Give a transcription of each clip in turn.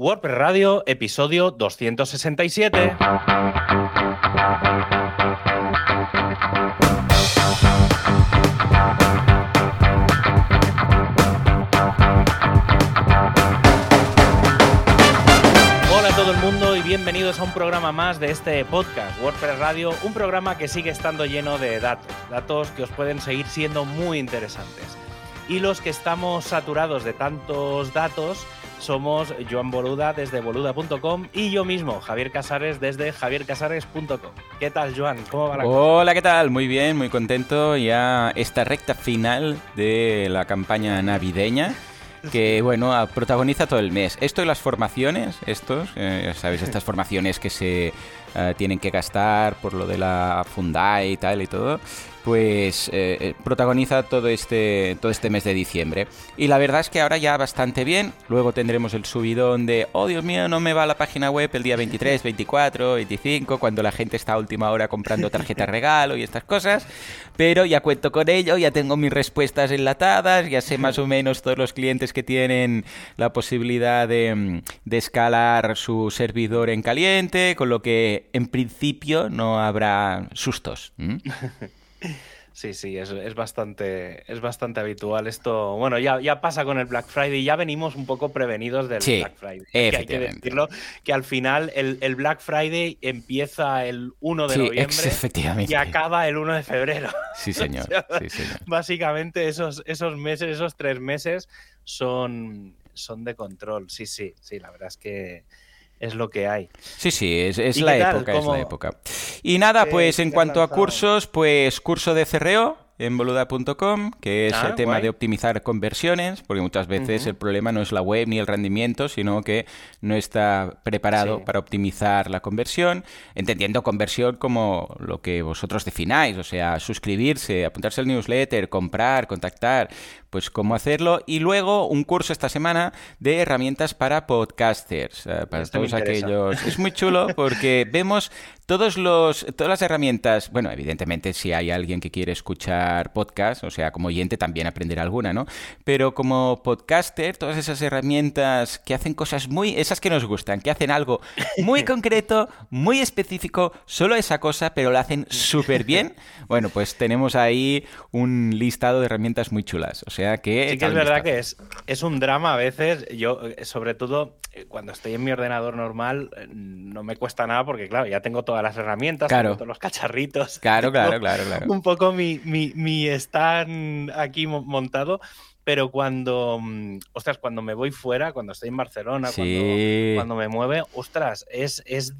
WordPress Radio, episodio 267. Hola a todo el mundo y bienvenidos a un programa más de este podcast, WordPress Radio, un programa que sigue estando lleno de datos, datos que os pueden seguir siendo muy interesantes. Y los que estamos saturados de tantos datos, somos Joan Boluda desde boluda.com y yo mismo, Javier Casares desde javiercasares.com. ¿Qué tal, Joan? ¿Cómo va la cosa? Hola, ¿qué tal? Muy bien, muy contento. Ya esta recta final de la campaña navideña que bueno, a- protagoniza todo el mes. Esto y las formaciones, estos, eh, sabéis, estas formaciones que se eh, tienen que gastar por lo de la Fundai y tal y todo, pues eh, eh, protagoniza todo este, todo este mes de diciembre. Y la verdad es que ahora ya bastante bien, luego tendremos el subidón de, oh Dios mío, no me va la página web el día 23, 24, 25, cuando la gente está a última hora comprando tarjeta regalo y estas cosas, pero ya cuento con ello, ya tengo mis respuestas enlatadas, ya sé más o menos todos los clientes que tienen la posibilidad de, de escalar su servidor en caliente, con lo que en principio no habrá sustos. Sí, sí, es, es bastante, es bastante habitual esto. Bueno, ya, ya pasa con el Black Friday, ya venimos un poco prevenidos del Sí, Black Friday. que hay que efectivamente. decirlo, que al final el, el Black Friday empieza el 1 de Sí, noviembre y acaba el 1 de febrero. Sí, señor. O sea, Sí, señor. Básicamente esos, esos meses, esos tres meses son, son de control. Sí, sí, sí, la verdad es que es lo que hay. Sí, sí, es, es ¿Y la época, es ¿Cómo- la época. Y nada, pues en cuanto a cursos, pues curso de CRO en boluda.com, que es Ah, el tema guay. de optimizar conversiones, porque muchas veces el problema no es la web ni el rendimiento, sino que no está preparado Sí. para optimizar la conversión, entendiendo conversión como lo que vosotros defináis, o sea, suscribirse, apuntarse al newsletter, comprar, contactar, pues cómo hacerlo. Y luego un curso esta semana de herramientas para podcasters, eh, para todos aquellos. Es muy chulo porque vemos todos los, todas las herramientas. Bueno, evidentemente, si hay alguien que quiere escuchar podcast, o sea, como oyente también aprenderá alguna, ¿no? Pero como podcaster, todas esas herramientas que hacen cosas muy. esas que nos gustan, que hacen algo muy concreto, muy específico, solo esa cosa, pero lo hacen súper bien. Bueno, pues tenemos ahí un listado de herramientas muy chulas. O sea que. Sí que es verdad que es, es un drama a veces. Yo, eh, sobre todo, eh, cuando estoy en mi ordenador normal, eh, no me cuesta nada porque, claro, ya tengo todas las herramientas, Claro. tengo todos los cacharritos. Claro, claro, claro, claro. Un poco mi, mi, mi stand aquí mo- montado. Pero cuando, mm, ostras, cuando me voy fuera, cuando estoy en Barcelona, Sí. cuando, cuando me mueve, ostras, es, es,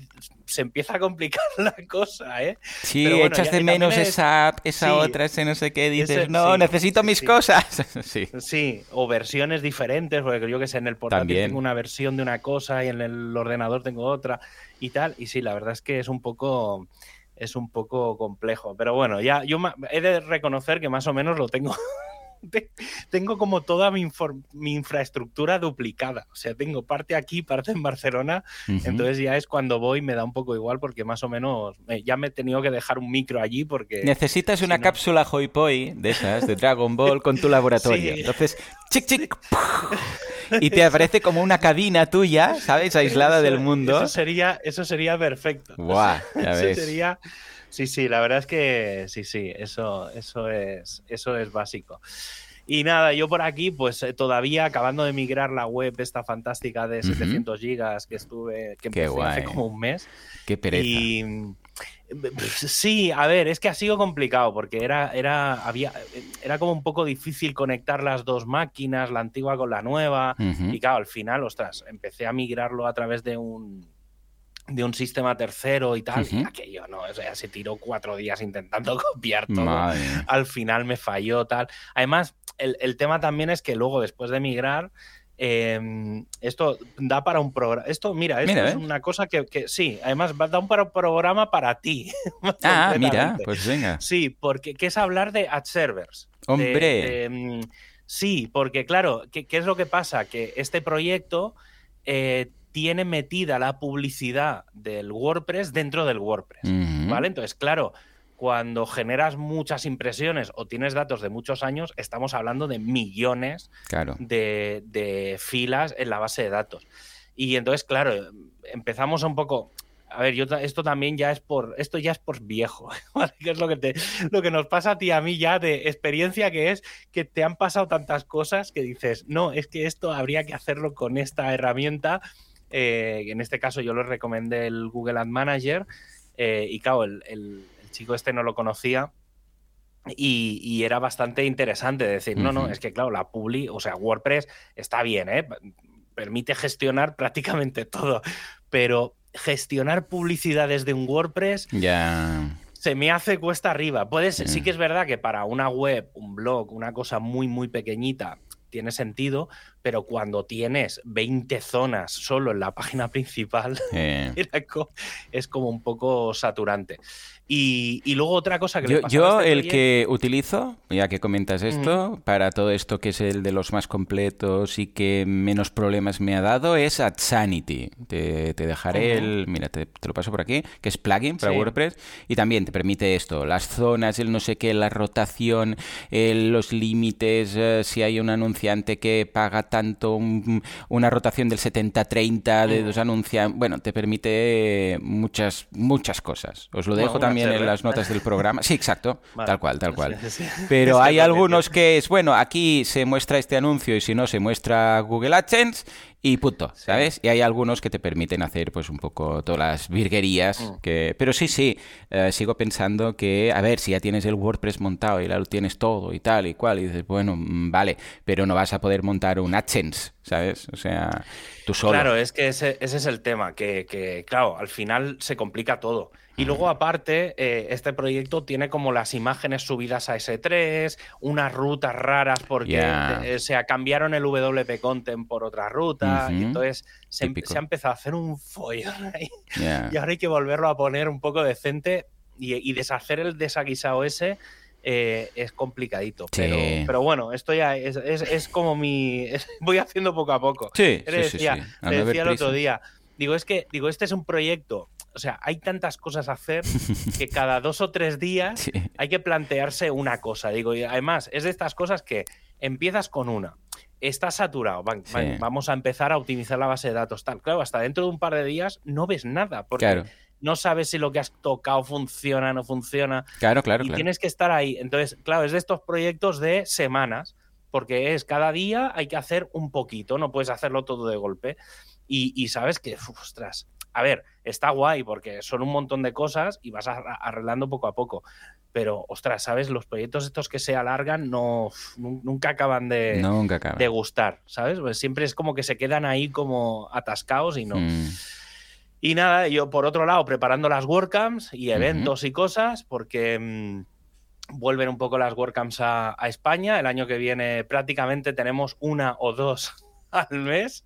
se empieza a complicar la cosa, ¿eh? Sí, bueno, echas de menos es- esa app, esa sí, otra, ese no sé qué, dices, ese- no, sí, necesito mis cosas. sí. Sí, o versiones diferentes, porque yo que sé, en el portátil También. tengo una versión de una cosa y en el ordenador tengo otra y tal. Y sí, la verdad es que es un poco es un poco complejo. Pero bueno, ya yo he de reconocer que más o menos lo tengo. te- tengo como toda mi, infraestructura duplicada. O sea, tengo parte aquí, parte en Barcelona. Entonces ya es cuando voy, me da un poco igual porque más o menos eh, ya me he tenido que dejar un micro allí porque... Necesitas si una no- cápsula Hoi Poi de esas, de Dragon Ball, con tu laboratorio. Sí. Entonces, chic, chic, y te aparece como una cabina tuya, ¿sabes? Aislada Eso- del mundo. Eso sería, eso sería perfecto. Buah, ya Eso sería. Sí, sí, la verdad es que sí, sí, eso, eso es, eso es básico. Y nada, yo por aquí, pues eh, todavía acabando de migrar la web esta fantástica de Ujú. 700 gigas que estuve, que Qué empecé hace como un mes. Qué pereza. Y mm, sí, a ver, es que ha sido complicado porque era, era, había, era como un poco difícil conectar las dos máquinas, la antigua con la nueva. Y claro, al final, ostras, empecé a migrarlo a través de un de un sistema tercero y tal, y Ujú. aquello no, o sea, se tiró cuatro días intentando copiar todo. Madre. Al final me falló tal. Además, el, el tema también es que luego, después de migrar, eh, esto da para un programa. Esto, mira, esto Mira, es ¿eh? una cosa que, que sí, además va- da un para- programa para ti. Ah, mira, pues venga. Sí, porque que es hablar de ad servers. Hombre. de, mm, sí, porque claro, ¿qué, qué es lo que pasa? Que este proyecto eh, tiene metida la publicidad del WordPress dentro del WordPress. ¿Vale? Entonces, claro, cuando generas muchas impresiones o tienes datos de muchos años, estamos hablando de millones Claro. de, de filas en la base de datos. Y entonces, claro, empezamos un poco a ver, yo esto también ya es por, esto ya es por viejo, que es lo que, te, lo que nos pasa a ti a mí ya de experiencia que es que te han pasado tantas cosas que dices, no, es que esto habría que hacerlo con esta herramienta. Eh, en este caso yo lo recomendé el Google Ad Manager eh, y claro, el, chico este no lo conocía y, era bastante interesante decir, no, no, es que claro, la Publi, o sea, WordPress está bien, ¿eh? permite gestionar prácticamente todo, pero gestionar publicidades de un WordPress. Ya. Se me hace cuesta arriba. Puedes, sí que es verdad que para una web, un blog, una cosa muy, muy pequeñita, tiene sentido, pero cuando tienes 20 zonas solo en la página principal, es como un poco saturante. Y, luego otra cosa que yo, le pasa Yo este el que utilizo, ya que comentas esto, para todo esto que es el de los más completos y que menos problemas me ha dado, es AdSanity. Te, te dejaré el... Mira, te, lo paso por aquí, que es plugin para WordPress. Y también te permite esto, las zonas, el no sé qué, la rotación, los límites, eh, si hay un anunciante que paga tanto, una rotación del 70-30 de dos anunciantes. Bueno, te permite muchas, muchas cosas. Os lo dejo también en las notas del programa. Sí, exacto, tal cual, tal cual. Pero hay algunos que es, bueno, aquí se muestra este anuncio y si no se muestra Google AdSense y punto, ¿sabes? Y hay algunos que te permiten hacer pues un poco todas las virguerías. Mm. Que... Pero sí, sí, eh, sigo pensando que, a ver, si ya tienes el WordPress montado y ya lo tienes todo y tal y cual, y dices, bueno, mm, vale, pero no vas a poder montar un AdSense, ¿sabes? O sea, tú solo. Claro, es que ese, ese es el tema, que, que, claro, al final se complica todo. Y luego, aparte, eh, este proyecto tiene como las imágenes subidas a S3, unas rutas raras porque eh, se cambiaron el WP Content por otra ruta. y entonces se, ha empezado a hacer un follón ahí. Y ahora hay que volverlo a poner un poco decente y, deshacer el desaguisado ese. Eh, es complicadito. Pero, pero, bueno, esto ya es, como mi. voy haciendo poco a poco. Sí, sí, decía, Te decía el otro día. Digo, es que, digo, este es un proyecto o sea, hay tantas cosas a hacer que cada dos o tres días hay que plantearse una cosa. Digo, y además, es de estas cosas que empiezas con una, estás saturado, vamos a empezar a optimizar la base de datos, tal. Claro, hasta dentro de un par de días no ves nada, porque no sabes si lo que has tocado funciona o no funciona. Claro, claro. Y tienes que estar ahí. Entonces, claro, es de estos proyectos de semanas, porque es cada día hay que hacer un poquito, no puedes hacerlo todo de golpe. Y, sabes que, ostras, a ver, está guay porque son un montón de cosas y vas arreglando poco a poco. Pero, ostras, ¿sabes? Los proyectos estos que se alargan no nunca acaban de, de gustar, ¿sabes? Pues siempre es como que se quedan ahí como atascados y no. Mm. Y nada, yo por otro lado, preparando las WordCamps y eventos y cosas, porque mm, vuelven un poco las WordCamps a, a España. El año que viene prácticamente tenemos una o dos al mes,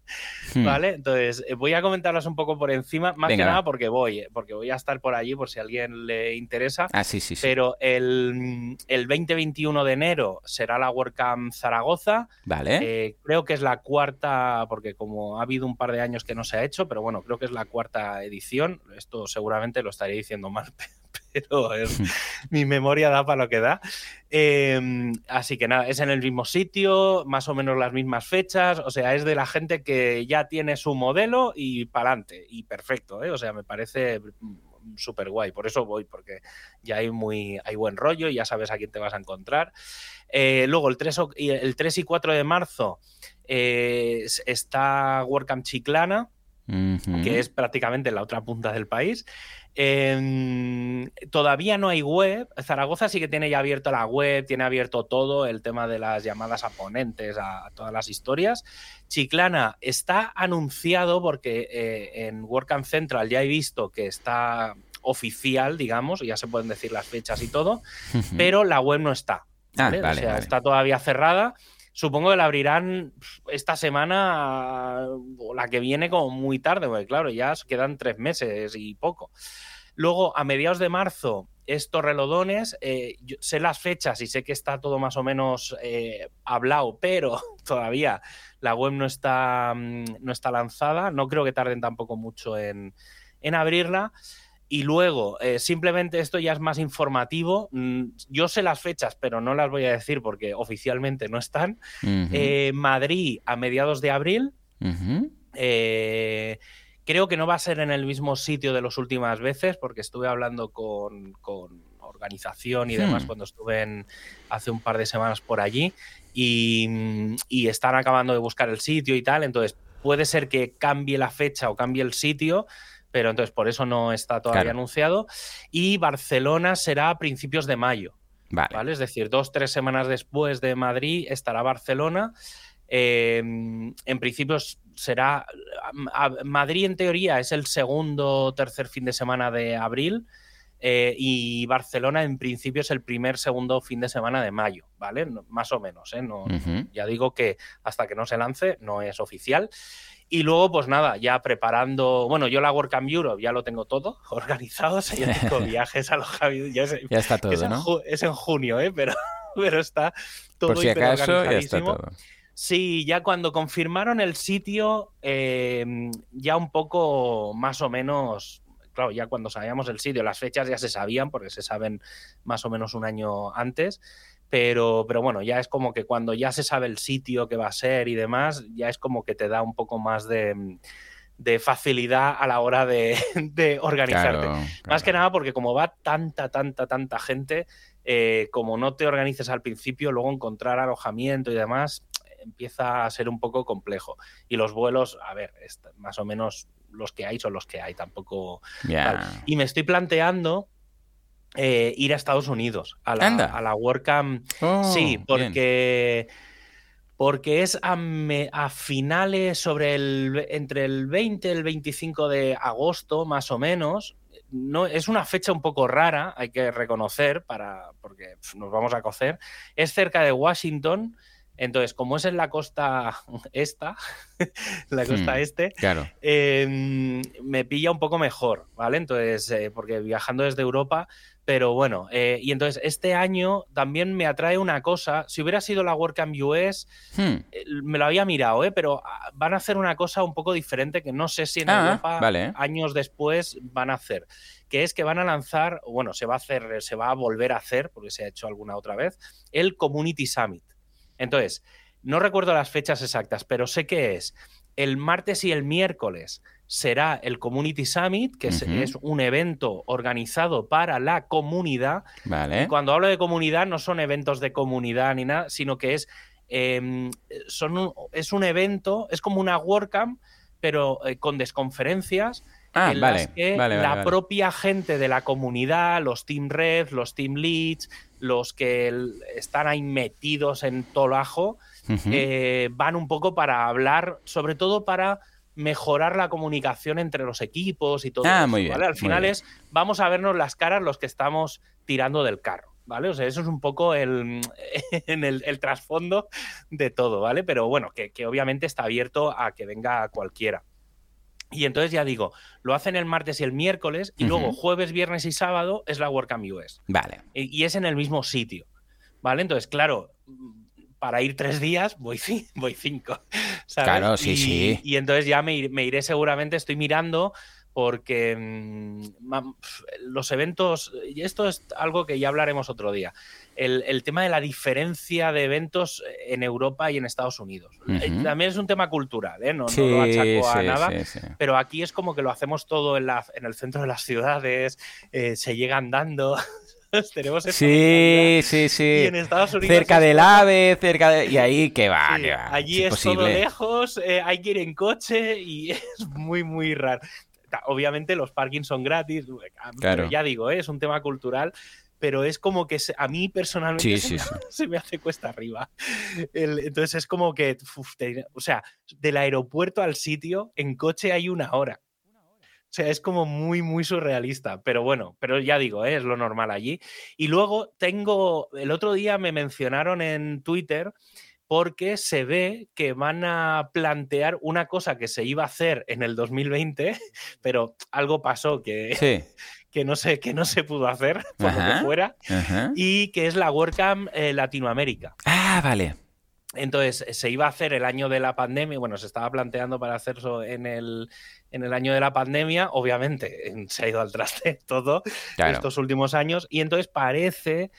hmm. ¿vale? Entonces, eh, voy a comentarlas un poco por encima, más que nada porque voy, eh, porque voy a estar por allí por si a alguien le interesa. Ah, sí, sí, Pero el, el 20-21 de enero será la WordCamp Zaragoza. Vale. Eh, creo que es la cuarta, porque como ha habido un par de años que no se ha hecho, pero bueno, creo que es la cuarta edición. Esto seguramente lo estaré diciendo mal, pero mi memoria da para lo que da. Em, así que nada, es en el mismo sitio, más o menos las mismas fechas, o sea, es de la gente que ya tiene su modelo y para adelante, y perfecto, ¿eh? o sea, me parece súper guay, por eso voy, porque ya hay muy hay buen rollo y ya sabes a quién te vas a encontrar. Eh, luego, el 3, el 3 y 4 de marzo eh, está WordCamp Chiclana, que es prácticamente la otra punta del país. Em, todavía no hay web. Zaragoza sí que tiene ya abierto la web, tiene abierto todo el tema de las llamadas a ponentes, a, todas las historias. Chiclana está anunciado porque eh, en WordCamp Central ya he visto que está oficial, digamos, ya se pueden decir las fechas y todo, pero la web no está. Ah, o sea, está todavía cerrada. Supongo que la abrirán esta semana o la que viene como muy tarde, porque claro, ya quedan tres meses y poco. Luego, a mediados de marzo, es Torrelodones. Eh, sé las fechas y sé que está todo más o menos eh, hablado, pero todavía la web no está, mm, no está lanzada. No creo que tarden tampoco mucho en, en abrirla. Y luego, eh, simplemente esto ya es más informativo. Mm, yo sé las fechas, pero no las voy a decir porque oficialmente no están. Eh, Madrid a mediados de abril. Eh, creo que no va a ser en el mismo sitio de las últimas veces, porque estuve hablando con, con organización y demás Hmm. cuando estuve en- hace un par de semanas por allí y, y están acabando de buscar el sitio y tal, entonces puede ser que cambie la fecha o cambie el sitio, pero entonces por eso no está todavía Claro. anunciado. Y Barcelona será a principios de mayo. Vale. ¿vale? Es decir, dos, tres semanas después de Madrid estará Barcelona. Eh, en principio será. a- a- Madrid, en teoría, es el segundo o tercer fin de semana de abril. eh, y Barcelona, en principio, es el primer, segundo fin de semana de mayo, ¿vale? No- más o menos, ¿eh? No- ya digo que hasta que no se lance no es oficial. Y luego, pues nada, ya preparando. Bueno, yo la WordCamp Europe ya lo tengo todo organizado. O sea, ya tengo viajes alojamientos. Ya, Ya está es, todo, en ¿no? ju- es en junio, ¿eh? pero, pero está todo Por si acaso, ya está todo. Sí, ya cuando confirmaron el sitio, eh, ya un poco más o menos, claro, ya cuando sabíamos el sitio, las fechas ya se sabían, porque se saben más o menos un año antes, pero, pero bueno, ya es como que cuando ya se sabe el sitio que va a ser y demás, ya es como que te da un poco más de, de facilidad a la hora de, de organizarte. Claro, Más que nada porque como va tanta, tanta, tanta gente, eh, como no te organices al principio, luego encontrar alojamiento y demás empieza a ser un poco complejo. Y los vuelos, a ver, más o menos los que hay son los que hay, tampoco... Y me estoy planteando eh, ir a Estados Unidos, a la, Anda. a la WordCamp Oh, sí, bien. porque, porque es a, me- a finales sobre el entre el 20 y el 25 de agosto, más o menos. No, es una fecha un poco rara, hay que reconocer, para, porque nos vamos a cocer. Es cerca de Washington, entonces, como es en la costa esta, la costa Hmm. este, Claro. eh, me pilla un poco mejor, ¿vale? Entonces, eh, porque viajando desde Europa, pero bueno, eh, y entonces este año también me atrae una cosa, si hubiera sido la WordCamp US, Hmm. eh, me lo había mirado, ¿eh? Pero ah, van a hacer una cosa un poco diferente que no sé si en Ah, Europa vale. años después van a hacer, que es que van a lanzar, bueno, se va a hacer, se va a volver a hacer, porque se ha hecho alguna otra vez, el Community Summit. Entonces, no recuerdo las fechas exactas, pero sé que es el martes y el miércoles será el Community Summit, que es- un evento organizado para la comunidad. Vale. Y cuando hablo de comunidad, no son eventos de comunidad ni nada, sino que es, eh, son un, es un evento, es como una WordCamp, pero eh, con desconferencias Ah, en vale. las que vale, la propia gente de la comunidad, los team reps, los team leads, los que están ahí metidos en todo el ajo, Ujú. eh, van un poco para hablar, sobre todo para mejorar la comunicación entre los equipos y todo Ah, eso, muy bien, ¿vale? Al muy final bien. es, vamos a vernos las caras los que estamos tirando del carro, ¿vale? O sea, eso es un poco el, en el, el trasfondo de todo, ¿vale? Pero bueno, que, que obviamente está abierto a que venga cualquiera. Y entonces ya digo, lo hacen el martes y el miércoles, y luego jueves, viernes y sábado es la WordCamp US. Vale. Y y es en el mismo sitio, ¿vale? Entonces, claro, para ir tres días voy, voy cinco. ¿sabes? Claro, sí, y, sí. Y entonces ya me, ir- me iré seguramente, estoy mirando porque mm, los eventos, y esto es algo que ya hablaremos otro día, el, el tema de la diferencia de eventos en Europa y en Estados Unidos. Eh, Ujú. También es un tema cultural, ¿eh? no, no Sí, lo achaco a sí, nada, sí, sí. pero aquí es como que lo hacemos todo en, la, en el centro de las ciudades, eh, se llega andando. Tenemos esa Sí, sí, y sí. en Estados Unidos Cerca es del todo- ave, cerca de... Y ahí, que va, sí, que va. allí es, todo imposible. lejos, eh, hay que ir en coche y es muy, muy raro. Obviamente los parkings son gratis, pero Claro. ya digo, eh, es un tema cultural, pero es como que a mí personalmente Sí, se, sí, me, sí. se me hace cuesta arriba. El- entonces es como que, uf, te- o sea, del aeropuerto al sitio en coche hay una hora. O sea, es como muy, muy surrealista. Pero bueno, pero ya digo, ¿eh? es lo normal allí. Y luego tengo, el otro día me mencionaron en Twitter porque se ve que van a plantear una cosa que se iba a hacer en el 2020, pero algo pasó que, Sí. que, no, se, que no se pudo hacer, por lo que fuera, Ajá. y que es la WordCamp eh, Latinoamérica. Ah, vale. Entonces, se iba a hacer el año de la pandemia, bueno, se estaba planteando para hacerlo en el, en el año de la pandemia, obviamente se ha ido al traste todo Claro. estos últimos años, y entonces parece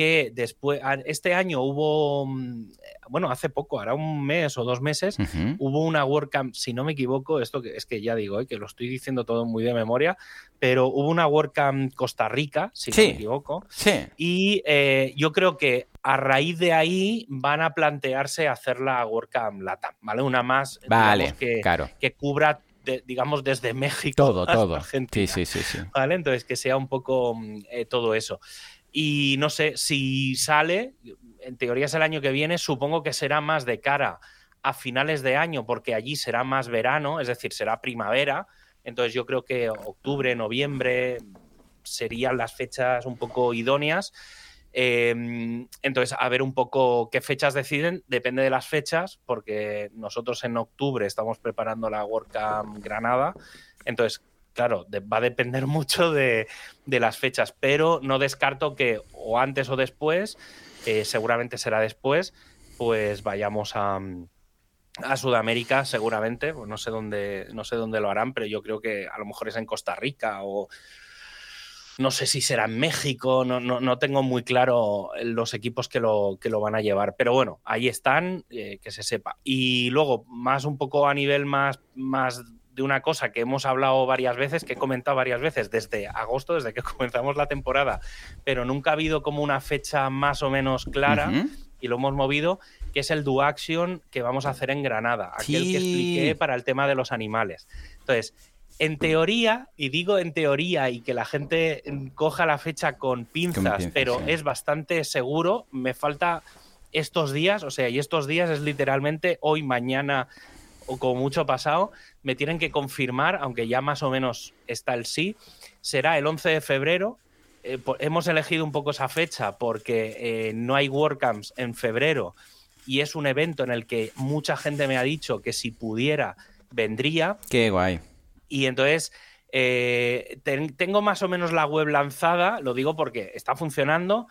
que después, este año hubo, mm, bueno, hace poco, ahora un mes o dos meses, hubo una WordCamp, si no me equivoco, esto que, es que ya digo, eh, que lo estoy diciendo todo muy de memoria, pero hubo una WordCamp Costa Rica, si no me equivoco, sí. y eh, yo creo que a raíz de ahí van a plantearse hacer la WordCamp LATAM, ¿vale? Una más vale, que, claro. que cubra digamos, desde México todo, hasta todo. Argentina. Sí, sí, sí, sí. ¿Vale? Entonces, que sea un poco mm, eh, todo eso. Y no sé, si sale, en teoría es el año que viene, supongo que será más de cara a finales de año, porque allí será más verano, es decir, será primavera. Entonces yo creo que octubre, noviembre serían las fechas un poco idóneas. Em, entonces, a ver un poco qué fechas deciden, depende de las fechas, porque nosotros en octubre estamos preparando la WordCamp Granada. Entonces, claro, va a depender mucho de, las fechas, pero no descarto que o antes o después, eh, seguramente será después, pues vayamos a, a Sudamérica seguramente, pues no sé dónde no sé dónde lo harán, pero yo creo que a lo mejor es en Costa Rica o no sé si será en México, no, no, tengo muy claro los equipos que lo, que lo van a llevar, pero bueno, ahí están, eh, que se sepa. Y luego, más un poco a nivel más, más de una cosa que hemos hablado varias veces, que he comentado varias veces desde agosto, desde que comenzamos la temporada, pero nunca ha habido como una fecha más o menos clara y lo hemos movido, que es el Do Action que vamos a hacer en Granada, aquel que expliqué para el tema de los animales. Entonces, en teoría, y digo en teoría y que la gente coja la fecha con pinzas, pero es bastante seguro, me falta estos días, o sea, y estos días es literalmente hoy, mañana o como mucho pasado, me tienen que confirmar, aunque ya más o menos está el sí, será el 11 de febrero. Eh, hemos elegido un poco esa fecha porque eh, no hay WordCamps en febrero y es un evento en el que mucha gente me ha dicho que si pudiera vendría. Qué guay. Y entonces eh, tengo más o menos la web lanzada, lo digo porque está funcionando.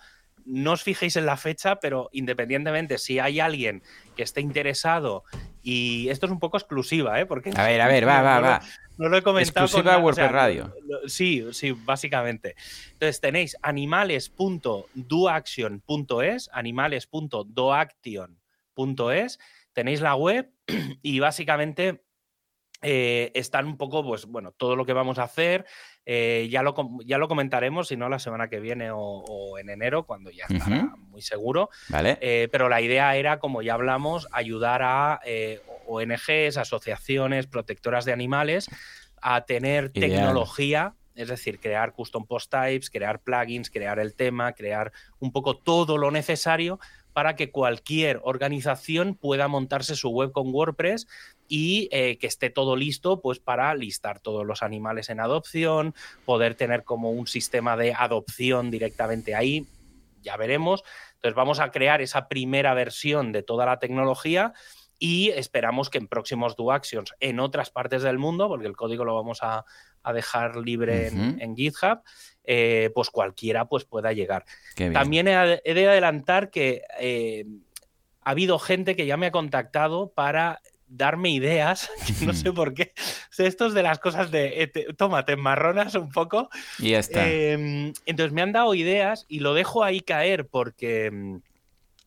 No os fijéis en la fecha, pero independientemente, si hay alguien que esté interesado, y esto es un poco exclusiva, ¿eh? Porque a ver, a ver, va, va, va. No lo he comentado. Exclusiva con, WordPress Radio. sí, sí, básicamente. Entonces tenéis animales.doaction.es, animales.doaction.es, tenéis la web y básicamente eh, están un poco, pues bueno, todo lo que vamos a hacer, eh, ya, lo, ya lo comentaremos, si no la semana que viene o, en enero, cuando ya estará muy seguro. Vale. Eh, pero la idea era, como ya hablamos, ayudar a ONGs, asociaciones, protectoras de animales, a tener tecnología es decir, crear custom post types, crear plugins, crear el tema, crear un poco todo lo necesario para que cualquier organización pueda montarse su web con WordPress y eh, que esté todo listo pues para listar todos los animales en adopción, poder tener como un sistema de adopción directamente ahí, ya veremos. Entonces vamos a crear esa primera versión de toda la tecnología y esperamos que en próximos Do Actions en otras partes del mundo, porque el código lo vamos a, dejar libre en, GitHub, eh, pues cualquiera pues pueda llegar. También he, de adelantar que eh, ha habido gente que ya me ha contactado para darme ideas, no sé por qué. Esto es de las cosas de, eh, toma, te marronas un poco. Y ya está. Em, entonces me han dado ideas y lo dejo ahí caer porque em,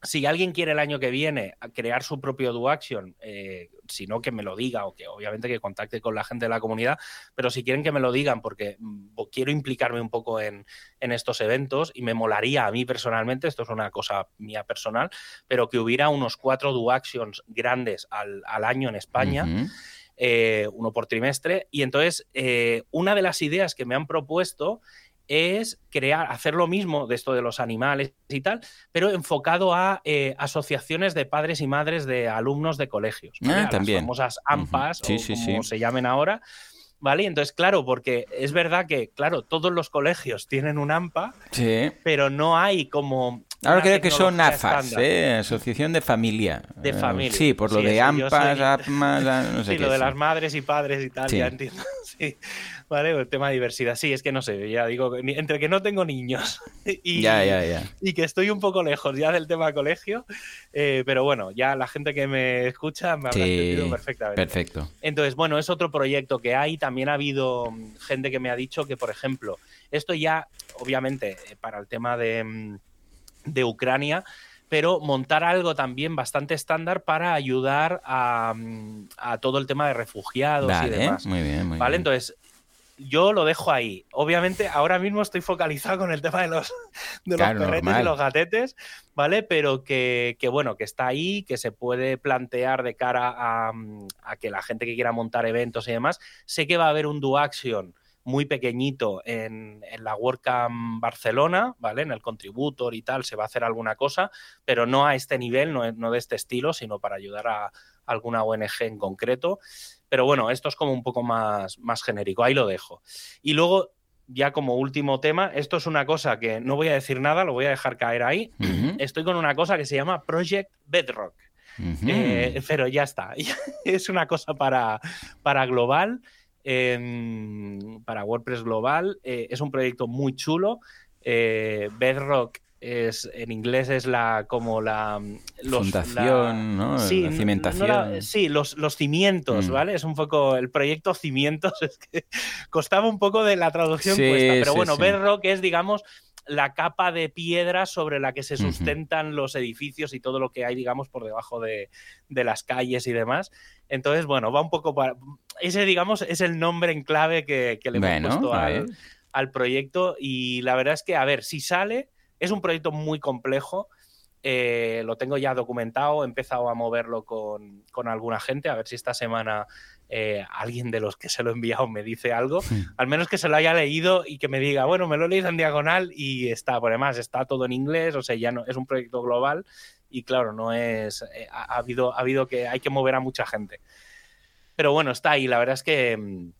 si alguien quiere el año que viene crear su propio Do Action, eh, si no que me lo diga o que obviamente que contacte con la gente de la comunidad, pero si quieren que me lo digan porque mm, quiero implicarme un poco en, estos eventos y me molaría a mí personalmente, esto es una cosa mía personal, pero que hubiera unos cuatro Do Actions grandes al, año en España. Eh, uno por trimestre. Y entonces, eh, una de las ideas que me han propuesto es crear, hacer lo mismo de esto de los animales y tal, pero enfocado a eh, asociaciones de padres y madres de alumnos de colegios. Ah, también. Las famosas AMPAs, o como se llamen ahora. ¿Vale? Entonces, claro, porque es verdad que, claro, todos los colegios tienen un AMPA, pero no hay como Ahora creo que son AFAS, ¿eh? Asociación de Familia. De eh, familia. sí, por lo de AMPAS, APMAS, no sé sí, lo de las madres y padres y tal, ya entiendo. Sí, vale, el tema de diversidad. Sí, es que no sé, ya digo, entre que no tengo niños y, y que estoy un poco lejos ya del tema colegio, eh, pero bueno, ya la gente que me escucha me habrá entendido perfectamente. Perfecto. Entonces, bueno, es otro proyecto que hay. También ha habido mm, gente que me ha dicho que, por ejemplo, esto ya, obviamente, para el tema de mm, de Ucrania, pero montar algo también bastante estándar para ayudar a, mm, todo el tema de refugiados y demás. Muy bien, muy ¿Vale? bien. Entonces, yo lo dejo ahí. Obviamente, ahora mismo estoy focalizado con el tema de los, de los perretes y los gatetes, ¿vale? Pero que, bueno, que está ahí, que se puede plantear de cara a, a, que la gente que quiera montar eventos y demás. Sé que va a haber un Do Action muy pequeñito en, en, la WordCamp Barcelona, ¿vale? En el Contributor y tal, se va a hacer alguna cosa, pero no a este nivel, no, no de este estilo, sino para ayudar a alguna ONG en concreto. Pero bueno, esto es como un poco más, más genérico, ahí lo dejo. Y luego, ya como último tema, esto es una cosa que no voy a decir nada, lo voy a dejar caer ahí. Uh -huh. Estoy con una cosa que se llama Project Bedrock. Uh -huh. eh, pero ya está, es una cosa para, para global. Eh, para WordPress Global. Eh, es un proyecto muy chulo. Eh, Bedrock es en inglés es la como la los, fundación, la, ¿no? Sí, la cimentación. No la, sí, los, los cimientos, mm. ¿vale? Es un poco el proyecto cimientos. Es que costaba un poco de la traducción sí, cuesta, pero sí, bueno, sí. Bedrock es, digamos, la capa de piedra sobre la que se sustentan uh -huh. los edificios y todo lo que hay, digamos, por debajo de, de, las calles y demás. Entonces, bueno, va un poco para. Ese, digamos, es el nombre en clave que, que le hemos puesto al, al, proyecto. Y la verdad es que, a ver, si sale, es un proyecto muy complejo. Eh, lo tengo ya documentado, he empezado a moverlo con, con alguna gente, a ver si esta semana eh, alguien de los que se lo he enviado me dice algo, al menos que se lo haya leído y que me diga, bueno, me lo he leído en diagonal y está, por demás, está todo en inglés, o sea, ya no es un proyecto global y claro, no es, eh, ha, ha, habido, ha habido que, hay que mover a mucha gente. Pero bueno, está ahí, la verdad es que mmm,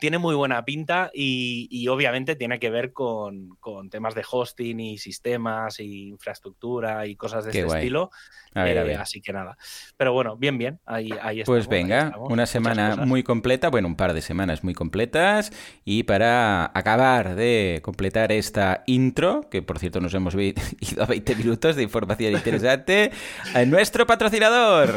tiene muy buena pinta y, y obviamente tiene que ver con, con, temas de hosting y sistemas y infraestructura y cosas de Qué este guay. estilo. A ver, a ver. Así que nada. Pero bueno, bien, bien. Ahí, ahí Pues venga, ahí estamos. una semana muy completa, bueno, un par de semanas muy completas. Y para acabar de completar esta intro, que por cierto nos hemos ido a 20 minutos de información interesante, a nuestro patrocinador.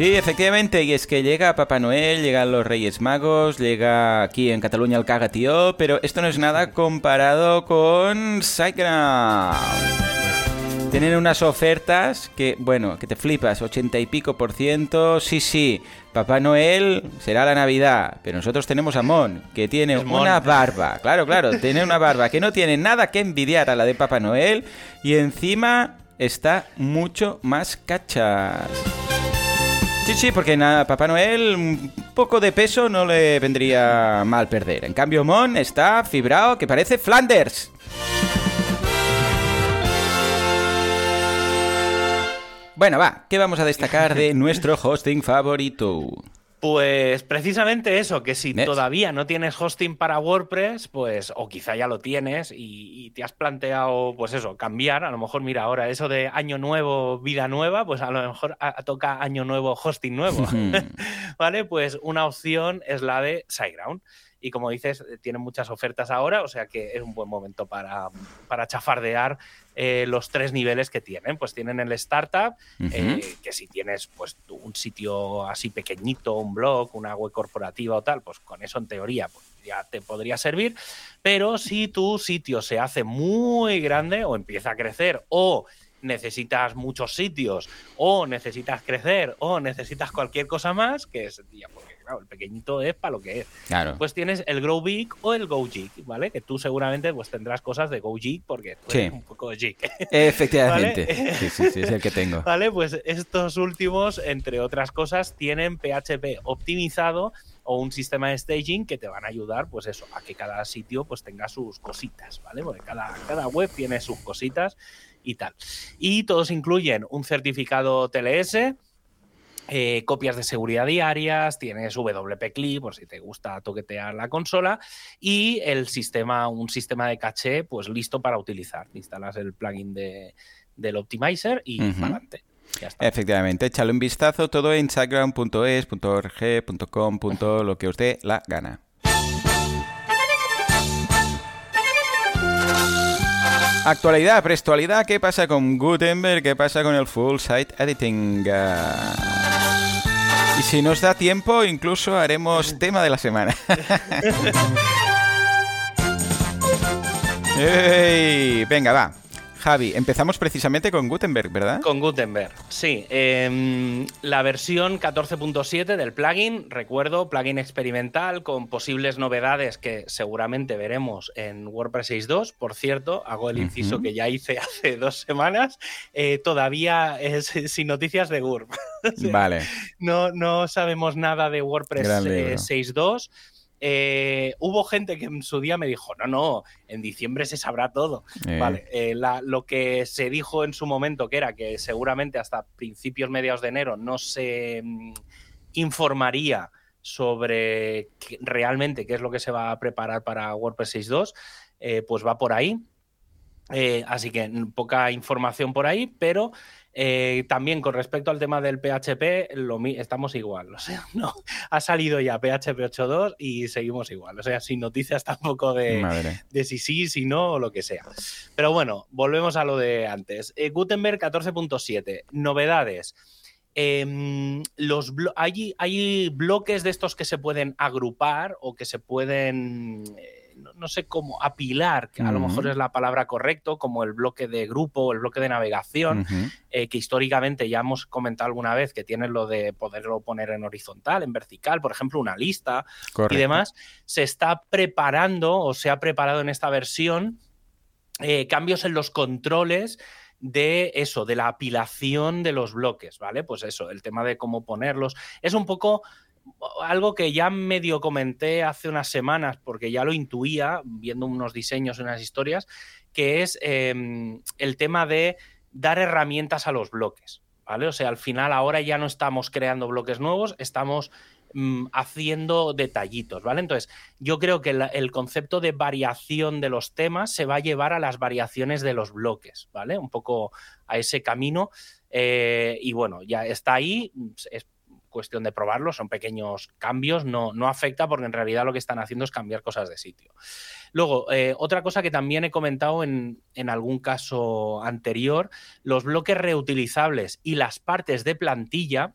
Sí, efectivamente, y es que llega Papá Noel, llegan los Reyes Magos, llega aquí en Cataluña el Caga Tío, pero esto no es nada comparado con SiteGround. Tienen unas ofertas que, bueno, que te flipas, 80 y pico por ciento. Sí, sí, Papá Noel será la Navidad, pero nosotros tenemos a Mon, que tiene Es Mon. una barba. Claro, claro, tiene una barba que no tiene nada que envidiar a la de Papá Noel y encima está mucho más cachas. Sí, sí, porque nada, Papá Noel un poco de peso no le vendría mal perder. En cambio, Mon está fibrado que parece Flanders. Bueno, va, ¿qué vamos a destacar de nuestro hosting favorito? Pues precisamente eso, que si todavía no tienes hosting para WordPress, pues, o quizá ya lo tienes y, y te has planteado, pues eso, cambiar. A lo mejor, mira, ahora eso de año nuevo, vida nueva, pues a lo mejor a- toca año nuevo, hosting nuevo. ¿Vale? Pues una opción es la de SiteGround. Y como dices, eh, tienen muchas ofertas ahora, o sea que es un buen momento para, para chafardear eh, los tres niveles que tienen. Pues tienen el startup, eh, que si tienes pues un sitio así pequeñito, un blog, una web corporativa o tal, pues con eso en teoría pues, ya te podría servir. Pero si tu sitio se hace muy grande o empieza a crecer o necesitas muchos sitios o necesitas crecer o necesitas cualquier cosa más, que es, ya, porque claro, el pequeñito es para lo que es Claro. pues tienes el Grow Big o el Go Gig, ¿vale? Que tú seguramente pues tendrás cosas de Go Gig porque tú Sí. un poco Gig. Efectivamente. ¿Vale? Sí, sí, sí, es el que tengo. ¿Vale? Pues estos últimos, entre otras cosas, tienen PHP optimizado o un sistema de staging que te van a ayudar, pues eso, a que cada sitio pues tenga sus cositas, ¿vale? Porque cada, cada web tiene sus cositas y tal. Y todos incluyen un certificado TLS, eh, copias de seguridad diarias, tienes WP Clip por si te gusta toquetear la consola y el sistema, un sistema de caché pues listo para utilizar. Instalas el plugin de, del Optimizer y para adelante. Ya está. Efectivamente, échale un vistazo todo en instagram.es, .org, .com, lo que dé la gana. Actualidad, prestualidad, ¿qué pasa con Gutenberg? ¿Qué pasa con el full site editing? Y si nos da tiempo, incluso haremos tema de la semana. ¡Ey! Venga, va. Javi, empezamos precisamente con Gutenberg, ¿verdad? Con Gutenberg, sí. Em, la versión 14.7 del plugin, recuerdo, plugin experimental con posibles novedades que seguramente veremos en WordPress 6.2. Por cierto, hago el inciso que ya hice hace dos semanas. Eh, todavía es sin noticias de GURB. vale. No, no sabemos nada de WordPress 6.2. Eh, hubo gente que en su día me dijo, no, no, en diciembre se sabrá todo. Eh. Vale, eh, lo que se dijo en su momento, que era que seguramente hasta principios, mediados de enero no se mm, informaría sobre realmente qué es lo que se va a preparar para WordPress 6.2, pues va por ahí. así que poca información por ahí, pero eh, también con respecto al tema del PHP, lo, estamos igual. O sea, no, ha salido ya PHP 8.2 y seguimos igual. O sea, sin noticias tampoco de, de si sí, si no o lo que sea. Pero bueno, volvemos a lo de antes. Eh, Gutenberg 14.7. Novedades. Em, los hay, hay bloques de estos que se pueden agrupar o que se pueden. No, sé cómo apilar, que a lo mejor es la palabra correcta, como el bloque de grupo o el bloque de navegación, eh, que históricamente ya hemos comentado alguna vez que tiene lo de poderlo poner en horizontal, en vertical, por ejemplo, una lista y demás, se está preparando o se ha preparado en esta versión eh, cambios en los controles de eso, de la apilación de los bloques, ¿vale? Pues eso, el tema de cómo ponerlos. Es un poco algo que ya medio comenté hace unas semanas, porque ya lo intuía viendo unos diseños y unas historias, que es em, el tema de dar herramientas a los bloques. ¿Vale? O sea, al final ahora ya no estamos creando bloques nuevos, estamos mm, haciendo detallitos, ¿vale? Entonces, yo creo que el concepto de variación de los temas se va a llevar a las variaciones de los bloques, ¿vale? Un poco a ese camino. Eh, y bueno, ya está ahí. Cuestión de probarlo, son pequeños cambios, no, no afecta porque en realidad lo que están haciendo es cambiar cosas de sitio. Luego, eh, otra cosa que también he comentado en, en, algún caso anterior, los bloques reutilizables y las partes de plantilla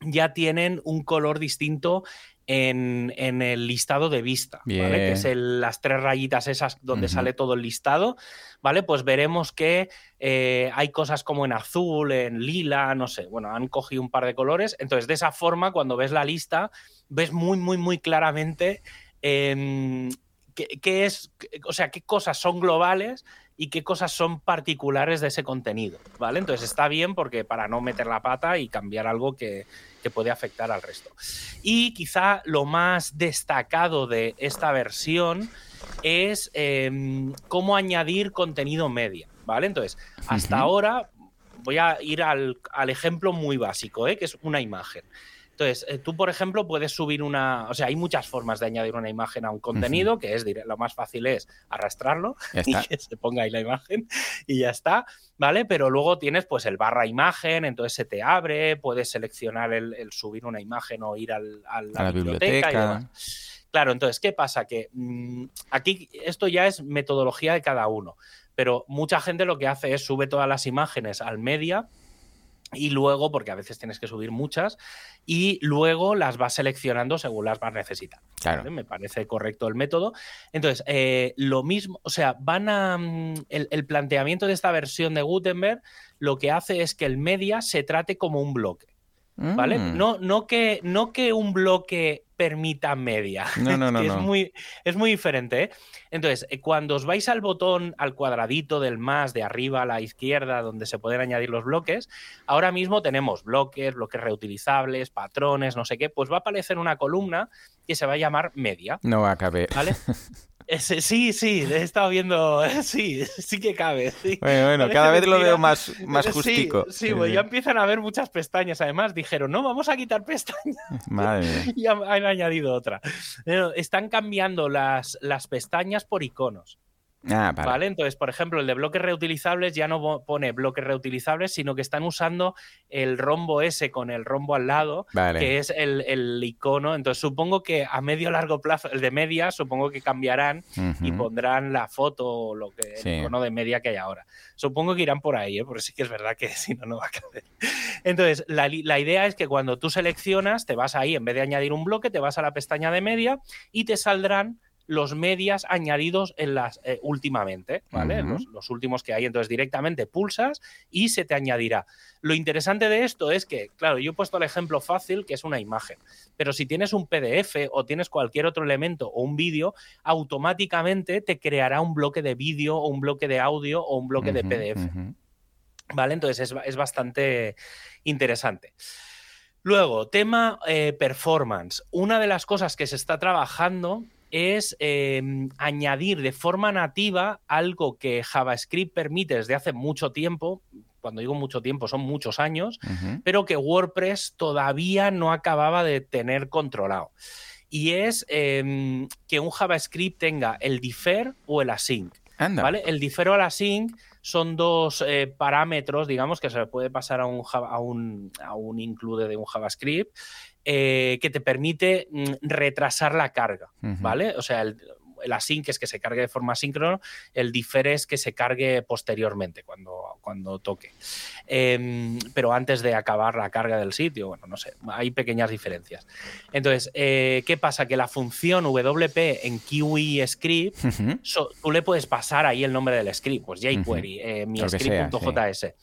ya tienen un color distinto en, el listado de vista, ¿vale? que es las tres rayitas esas donde sale todo el listado, ¿vale? Pues veremos que eh, hay cosas como en azul, en lila, no sé, bueno, han cogido un par de colores, entonces de esa forma cuando ves la lista ves muy, muy, muy claramente em, qué, es, o sea, qué cosas son globales y qué cosas son particulares de ese contenido, ¿vale? Entonces está bien porque para no meter la pata y cambiar algo que, puede afectar al resto. Y quizá lo más destacado de esta versión es em, cómo añadir contenido media, ¿vale? Entonces, hasta ahora voy a ir al, al ejemplo muy básico, ¿eh? que es una imagen. Entonces, eh, tú, por ejemplo, puedes subir una. O sea, hay muchas formas de añadir una imagen a un contenido, que es lo más fácil es arrastrarlo y que se ponga ahí la imagen y ya está, ¿vale? Pero luego tienes pues el barra imagen, entonces se te abre, puedes seleccionar el, subir una imagen o ir al, a la, biblioteca. Claro, entonces, ¿qué pasa? Que mm, aquí esto ya es metodología de cada uno, pero mucha gente lo que hace es sube todas las imágenes al media y luego, porque a veces tienes que subir muchas, y luego las vas seleccionando según las vas necesitando. Claro. Me parece correcto el método. Entonces, eh, lo mismo, o sea, van a. Mm, el, el, planteamiento de esta versión de Gutenberg lo que hace es que el media se trate como un bloque. ¿Vale? Mm. No, no, que, no que un bloque permita media. No, no, no. es, Muy, es muy diferente. ¿eh? Entonces, eh, cuando os vais al botón, al cuadradito del más de arriba a la izquierda, donde se pueden añadir los bloques, ahora mismo tenemos bloques, bloques reutilizables, patrones, no sé qué, pues va a aparecer una columna que se va a llamar media. No va a caber. ¿Vale? sí, sí, he estado viendo. Sí, sí que cabe. Bueno, bueno, cada vez lo veo más, más justico. Sí, pues ya empiezan a haber muchas pestañas. Además, dijeron, no, vamos a quitar pestañas. Madre mía. y han, añadido otra. Están cambiando las, las pestañas por iconos. Ah, vale. Entonces, por ejemplo, el de bloques reutilizables ya no pone bloques reutilizables, sino que están usando el rombo ese con el rombo al lado, que es el, icono. Entonces, supongo que a medio largo plazo, el de media, supongo que cambiarán y pondrán la foto o lo que, el icono de media que hay ahora. Supongo que irán por ahí, ¿eh? porque sí que es verdad que si no, no va a caber. Entonces, la, la idea es que cuando tú seleccionas, te vas ahí, en vez de añadir un bloque, te vas a la pestaña de media y te saldrán los medias añadidos en las eh, últimamente, ¿vale? Los, los últimos que hay. Entonces directamente pulsas y se te añadirá. Lo interesante de esto es que, claro, yo he puesto el ejemplo fácil, que es una imagen, pero si tienes un PDF o tienes cualquier otro elemento o un vídeo, automáticamente te creará un bloque de vídeo o un bloque de audio o un bloque de PDF. ¿Vale? Entonces es, es bastante interesante. Luego, tema eh, performance. Una de las cosas que se está trabajando es eh, añadir de forma nativa algo que JavaScript permite desde hace mucho tiempo. Cuando digo mucho tiempo, son muchos años, pero que WordPress todavía no acababa de tener controlado. Y es eh, que un JavaScript tenga el defer o el async. Anda. ¿Vale? El defer o el async son dos eh, parámetros, digamos, que se le puede pasar a un, a un, a un include de un JavaScript, eh, que te permite mm, retrasar la carga. ¿vale? O sea, el, el async es que se cargue de forma síncrona, el defer es que se cargue posteriormente, cuando, cuando toque. Em, pero antes de acabar la carga del sitio, bueno, no sé, hay pequeñas diferencias. Entonces, eh, ¿qué pasa? Que la función WP en Kiwi Script. So- tú le puedes pasar ahí el nombre del script, pues jQuery, eh, mi script.js.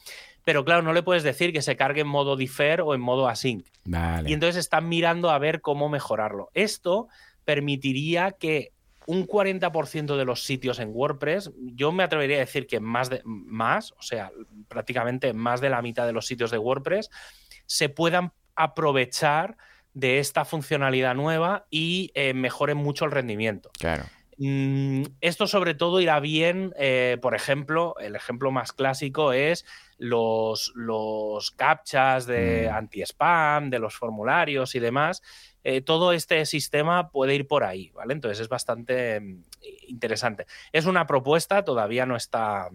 Pero claro, no le puedes decir que se cargue en modo defer o en modo async. Vale. Y entonces están mirando a ver cómo mejorarlo. Esto permitiría que un 40% de los sitios en WordPress, yo me atrevería a decir que más, de, más, o sea, prácticamente más de la mitad de los sitios de WordPress, se puedan aprovechar de esta funcionalidad nueva y eh, mejoren mucho el rendimiento. Claro. Mm, esto sobre todo irá bien, eh, por ejemplo, el ejemplo más clásico es los, los captchas de Mm. anti-spam, de los formularios y demás. Eh, todo este sistema puede ir por ahí, ¿vale? Entonces es bastante mm, interesante. Es una propuesta, todavía no está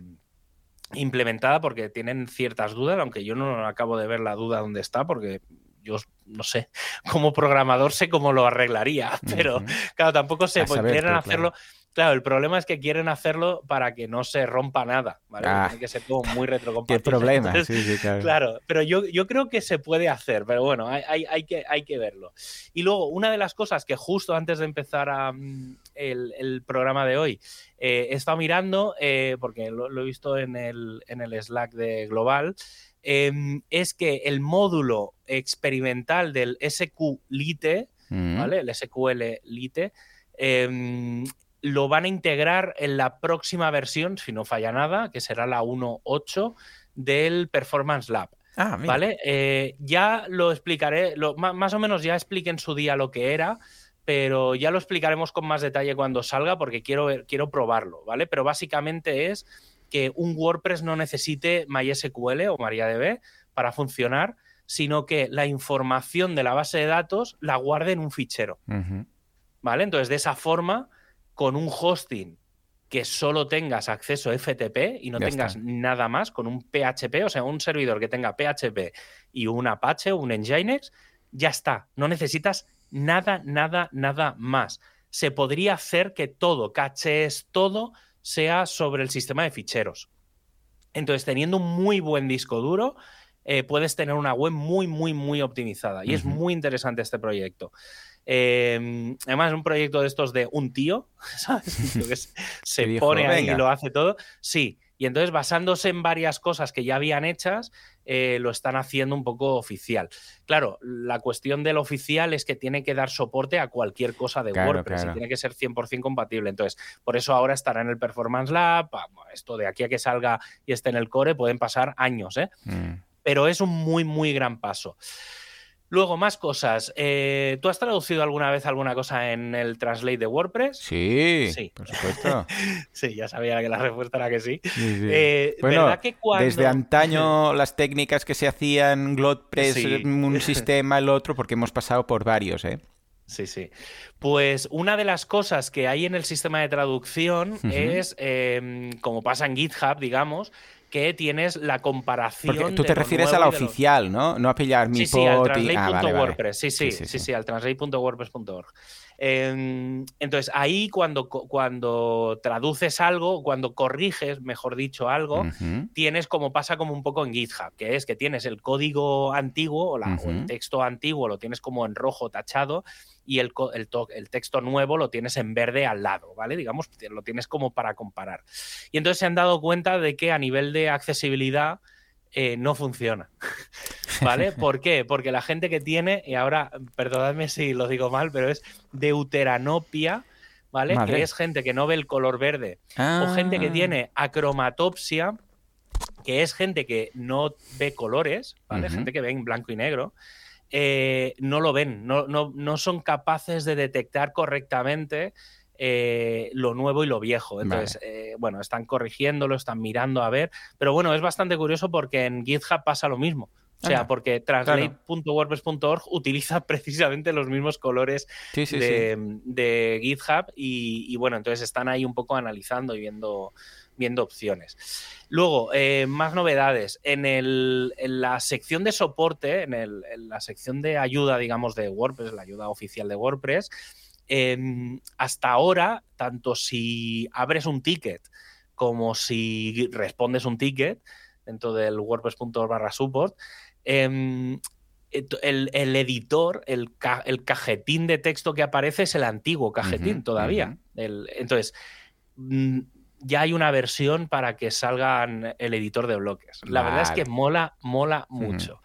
implementada porque tienen ciertas dudas, aunque yo no acabo de ver la duda dónde está porque yo no sé, como programador sé cómo lo arreglaría, pero. Claro, tampoco A pues, quieren tú, hacerlo. Claro. el problema es que quieren hacerlo para que no se rompa nada, ¿vale? Ah. Tiene que ser todo muy Qué retrocompatible. problema. Entonces, Sí, sí, claro. Claro, pero yo, yo creo que se puede hacer, pero bueno, hay, hay- hay que, hay que verlo. Y luego, una de las cosas que justo antes de empezar a, el, el programa de hoy, eh, he estado mirando, eh, porque lo, lo he visto en el, en el Slack de Global, em, es que el módulo experimental del SQ Lite, Mm. ¿vale? El SQL Lite, em, lo van a integrar en la próxima versión, si no falla nada, que será la 1.8 del Performance Lab. Ah. ¿Vale? Eh, ya lo explicaré, lo- más o menos ya expliqué en su día lo que era, pero ya lo explicaremos con más detalle cuando salga porque quiero, quiero probarlo, ¿vale? Pero básicamente es que un WordPress no necesite MySQL o MariaDB para funcionar, sino que la información de la base de datos la guarde en un fichero. ¿Vale? Entonces, de esa forma, con un hosting que solo tengas acceso FTP y no Ya tengas está. nada más, con un PHP, o sea, un servidor que tenga PHP y un Apache, un Nginx, ya está. No necesitas nada, nada, nada más. Se podría hacer que todo, cachés, todo, sea sobre el sistema de ficheros. Entonces, teniendo un muy buen disco duro, eh, puedes tener una web muy, muy, muy optimizada. Y es muy interesante este proyecto. Eh, además, un proyecto de estos de un tío, ¿sabes? Que se, se Que dijo, pone ahí y lo hace todo. Sí. Y entonces, basándose en varias cosas que ya habían hechas, eh, lo están haciendo un poco oficial. Claro, la cuestión del oficial es que tiene que dar soporte a cualquier cosa de Claro, WordPress claro. y tiene que ser 100% compatible. Entonces, por eso ahora estará en el Performance Lab. Esto de aquí a que salga y esté en el core pueden pasar años, ¿eh? Mm. pero es un muy, muy gran paso. Luego, más cosas. Eh, ¿Tú has traducido alguna vez alguna cosa en el Translate de WordPress? Sí, Sí. por supuesto. Sí, ya sabía que la respuesta era que sí. Sí, sí. Eh, Bueno, ¿verdad que cuando... Desde antaño las técnicas que se hacían, GlotPress, Sí. un sistema, el otro, porque hemos pasado por varios, ¿eh? Sí, sí. Pues una de las cosas que hay en el sistema de traducción es, eh, como pasa en GitHub, digamos, que tienes la comparación. Porque tú te refieres a la oficial, ¿no? No a pillar mi Sí, sí, al pot y... Ah, vale, vale. translate.wordpress. Sí, sí, Sí, sí, al translate.wordpress.org. Eh, entonces, ahí cuando, cuando traduces algo, cuando corriges, mejor dicho, algo, tienes como pasa como un poco en GitHub, que es que tienes el código antiguo o, la- o el texto antiguo, lo tienes como en rojo tachado, y el, el, el, texto nuevo lo tienes en verde al lado, ¿vale? Digamos, lo tienes como para comparar. Y entonces se han dado cuenta de que a nivel de accesibilidad eh, no funciona. ¿Vale? ¿Por qué? Porque la gente que tiene, y ahora, perdonadme si lo digo mal, pero es deuteranopia, ¿vale? Que es gente que no ve el color verde. O gente que ah. tiene acromatopsia, que es gente que no ve colores, ¿vale? Gente que ve en blanco y negro. Eh, no lo ven, no, no, son capaces de detectar correctamente eh, lo nuevo y lo viejo. Entonces, eh, bueno, están corrigiéndolo, están mirando a ver, pero bueno, es bastante curioso porque en GitHub pasa lo mismo. O sea, porque translate.wordpress.org utiliza precisamente los mismos colores de, GitHub y, bueno, entonces están ahí un poco analizando y viendo, viendo opciones. Luego, eh, más novedades. En, el, en, la sección de soporte, en, el, en, la sección de ayuda, digamos, de WordPress, la ayuda oficial de WordPress, em, hasta ahora, tanto si abres un ticket como si respondes un ticket dentro del wordpress.org barra support, Em, el, editor, el, cajetín de texto que aparece es el antiguo cajetín todavía. entonces, mm, ya hay una versión para que salgan el editor de bloques. La verdad es que mola, mola mucho.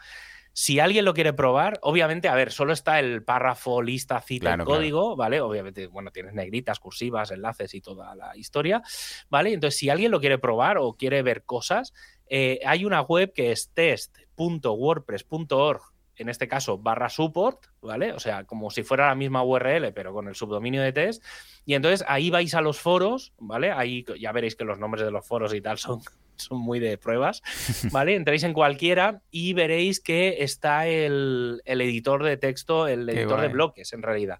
Si alguien lo quiere probar, obviamente, a ver, solo está el párrafo, lista, cita, el código, ¿vale? Obviamente, bueno, tienes negritas, cursivas, enlaces y toda la historia, ¿vale? Entonces, si alguien lo quiere probar o quiere ver cosas, eh, hay una web que es test.wordpress.org, en este caso barra support, ¿vale? O sea, como si fuera la misma URL, pero con el subdominio de test. Y entonces ahí vais a los foros, ¿vale? Ahí ya veréis que los nombres de los foros y tal son son muy de pruebas, ¿vale? Entréis en cualquiera y veréis que está el, editor de texto, el editor de bloques, en realidad.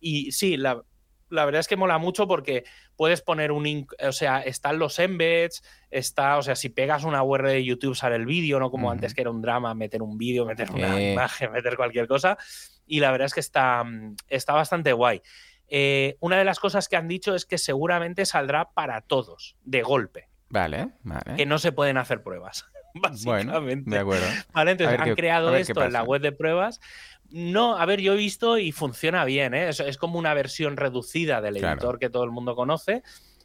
Y sí, la, verdad es que mola mucho porque puedes poner un, o sea, están los embeds, está, o sea, si pegas una URL de YouTube sale el vídeo, no como antes que era un drama, meter un vídeo, meter una imagen, meter cualquier cosa. Y la verdad es que está, está bastante guay. Eh, una de las cosas que han dicho es que seguramente saldrá para todos, de golpe. Vale, vale. Que no se pueden hacer pruebas. Básicamente. Bueno, de acuerdo. Vale, entonces han creado esto en la web de pruebas. No, a ver, yo he visto y funciona bien, ¿eh? es, como una versión reducida del editor que todo el mundo conoce,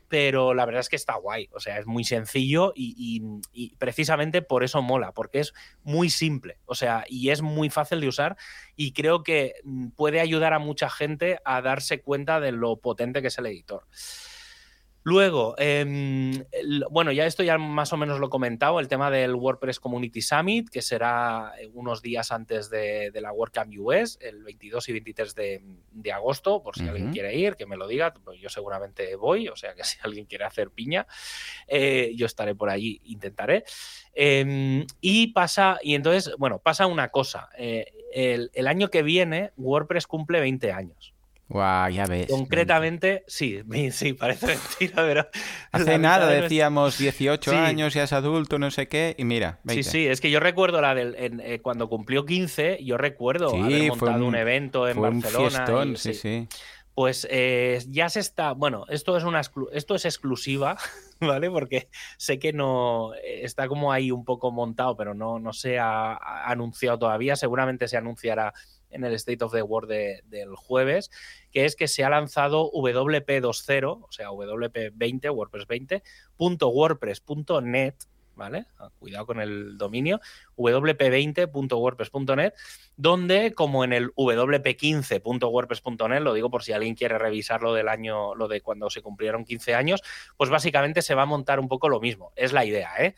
pero la verdad es que está guay. O sea, es muy sencillo y, y, precisamente por eso mola, porque es muy simple. O sea, y es muy fácil de usar y creo que mm, puede ayudar a mucha gente a darse cuenta de lo potente que es el editor. Luego, em, bueno, ya esto ya más o menos lo he comentado, el tema del WordPress Community Summit, que será eh, unos días antes de, la WordCamp US, el 22 y 23 de, agosto, por si alguien quiere ir, que me lo diga, pues yo seguramente voy, o sea que si alguien quiere hacer piña, eh, yo estaré por allí, intentaré. Em, y pasa, y entonces, bueno, pasa una cosa, eh, el, el año que viene WordPress cumple 20 años. Guau, ya ves. Concretamente, sí, sí, parece mentira, pero. Hace nada decíamos 18 años, ya es adulto, no sé qué, y mira. Sí, sí, es que yo recuerdo la del. Eh, cuando cumplió 15, yo recuerdo haber montado un, evento en Barcelona. sí, sí. Pues eh, ya se está. Bueno, esto es una esto es exclusiva, ¿vale? Porque sé que no. Está como ahí un poco montado, pero no, no se ha anunciado todavía. Seguramente se anunciará en el State of the World del jueves, que es que se ha lanzado WP2.0, o sea, WP20, WordPress 20, .wordpress.net, ¿vale? Ah, cuidado con el dominio, wp20.wordpress.net, donde, como en el wp15.wordpress.net, lo digo por si alguien quiere revisar lo del año, lo de cuando se cumplieron 15 años, pues básicamente se va a montar un poco lo mismo. Es la idea, ¿eh?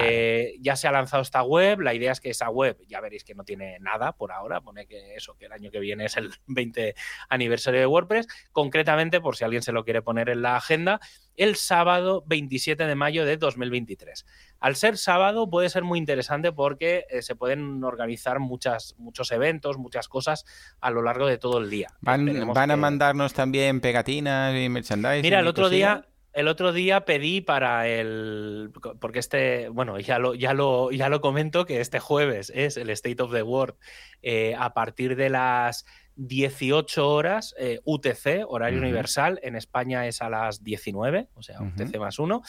eh ya se ha lanzado esta web, la idea es que esa web, ya veréis que no tiene nada por ahora, pone que eso, que el año que viene es el 20 aniversario de WordPress, concretamente, por si alguien se lo quiere poner en la agenda, el sábado 27 de mayo de 2023. Al ser sábado puede ser muy interesante porque eh, se pueden organizar muchas, muchos eventos, muchas cosas a lo largo de todo el día. ¿Van, a mandarnos también pegatinas y merchandising? Mira, el otro día... El otro día pedí para el. Porque este. Bueno, ya lo, ya lo, ya lo comento que este jueves es el State of the World eh, a partir de las 18 horas eh, UTC, horario universal, en España es a las 19, o sea, UTC más uno.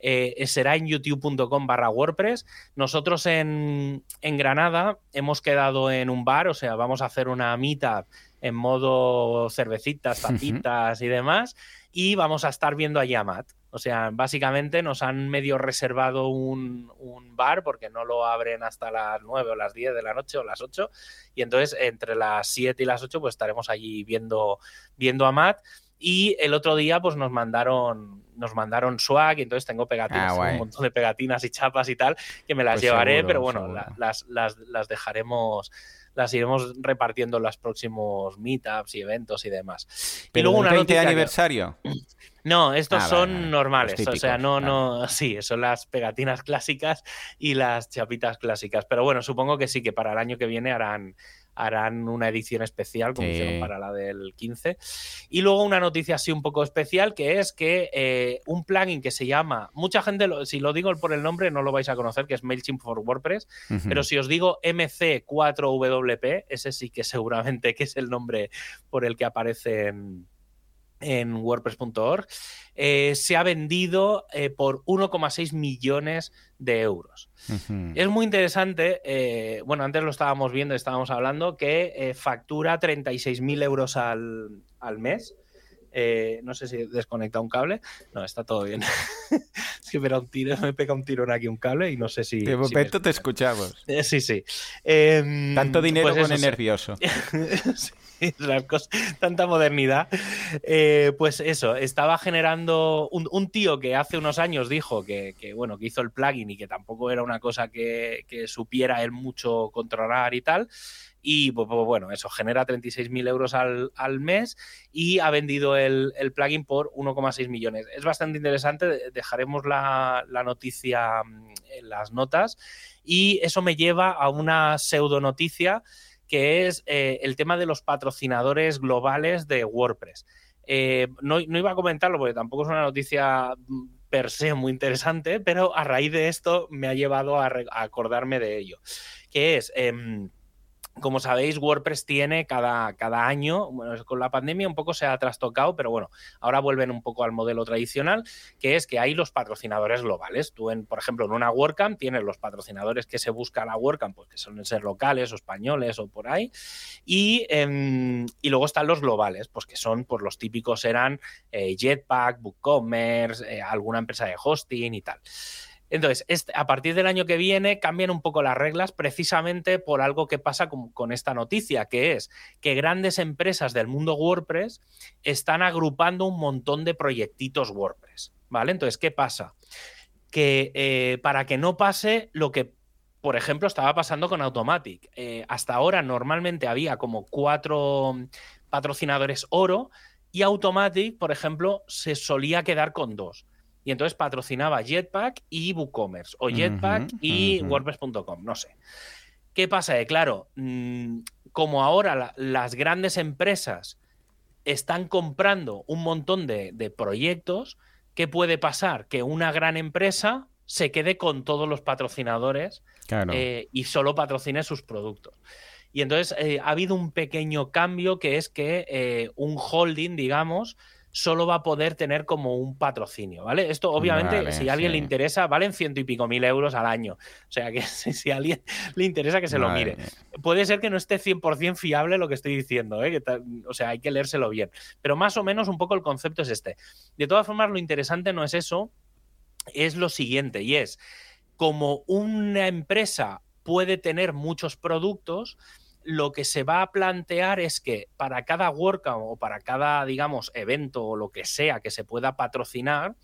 Eh, será en youtube.com barra WordPress. Nosotros en, en, Granada hemos quedado en un bar, o sea, vamos a hacer una meetup en modo cervecitas, tapitas y demás. Y vamos a estar viendo a Matt. O sea, básicamente nos han medio reservado un, un, bar porque no lo abren hasta las 9 o las 10 de la noche o las 8. Y entonces entre las 7 y las 8 pues estaremos allí viendo, viendo a Matt. Y el otro día, pues nos mandaron, nos mandaron swag, y entonces tengo pegatinas, Ah, un montón de pegatinas y chapas y tal, que me las Pues llevaré, seguro, pero bueno, seguro. las, las, las dejaremos, las iremos repartiendo en los próximos meetups y eventos y demás. y Pero luego el una 20 noticia que- aniversario. no, estos Ah, son vale. normales, o sea, no, vale. no, sí, son las pegatinas clásicas y las chapitas clásicas. Pero bueno, supongo que sí, que para el año que viene harán, harán una edición especial, como Sí. hicieron para la del 15. Y luego una noticia así un poco especial, que es que eh, un plugin que se llama, mucha gente, lo- si lo digo por el nombre, no lo vais a conocer, que es MailChimp for WordPress, pero si os digo MC4WP, ese sí que seguramente que es el nombre por el que aparece en, WordPress.org, eh, se ha vendido eh, por 1,6 millones de euros. Es muy interesante, eh, bueno, antes lo estábamos viendo, estábamos hablando, que factura 36.000 euros al, al mes. No sé si he desconectado un cable. No, está todo bien. es que me, da un tiro, me pega un tirón aquí un cable y no sé si... De si momento te escuchamos. Sí, sí. Em, Tanto dinero pues pone nervioso. Sí, tanta modernidad. Eh, pues eso, estaba generando un, tío que hace unos años dijo que, bueno, que hizo el plugin y que tampoco era una cosa que, supiera él mucho controlar y tal. Y pues, pues, bueno, eso genera 36.000 euros al, mes y ha vendido el, plugin por 1,6 millones. Es bastante interesante, de- dejaremos la, la noticia mm, en las notas. Y eso me lleva a una pseudo noticia que es eh, el tema de los patrocinadores globales de WordPress. Eh, no, no iba a comentarlo porque tampoco es una noticia mm, per se muy interesante, pero a raíz de esto me ha llevado a, acordarme de ello. Que es, em, como sabéis, WordPress tiene cada, cada año, bueno, con la pandemia un poco se ha trastocado, pero bueno, ahora vuelven un poco al modelo tradicional, que es que hay los patrocinadores globales. Tú, en, por ejemplo, en una WordCamp tienes los patrocinadores que se busca la WordCamp, pues que suelen ser locales o españoles o por ahí, y, em, y luego están los globales, pues que son, pues los típicos eran eh, Jetpack, BookCommerce, eh, alguna empresa de hosting y tal. Entonces, este- a partir del año que viene cambian un poco las reglas precisamente por algo que pasa con, esta noticia, que es que grandes empresas del mundo WordPress están agrupando un montón de proyectitos WordPress, ¿vale? Entonces, ¿qué pasa? Que eh, para que no pase lo que, por ejemplo, estaba pasando con Automatic. Eh, hasta ahora normalmente había como cuatro patrocinadores oro y Automatic, por ejemplo, se solía quedar con dos. Y entonces patrocinaba Jetpack y WooCommerce, o Jetpack y. WordPress.com, no sé. ¿Qué pasa? Que claro, mm, como ahora la- las grandes empresas están comprando un montón de, de proyectos, ¿qué puede pasar? Que una gran empresa se quede con todos los patrocinadores Claro. eh, y solo patrocine sus productos. Y entonces eh, ha habido un pequeño cambio que es que eh, un holding, digamos, solo va a poder tener como un patrocinio, ¿vale? Esto obviamente, Vale, si a alguien le interesa, valen ciento y pico mil euros al año. O sea que si, a alguien le interesa que se lo mire. Puede ser que no esté 100% fiable lo que estoy diciendo, ¿eh? Que o sea, hay que leérselo bien. Pero más o menos un poco el concepto es este. De todas formas, lo interesante no es eso, es lo siguiente, y es como una empresa puede tener muchos productos, lo que se va a plantear es que para cada WordCamp o para cada, digamos, evento o lo que sea que se pueda patrocinar,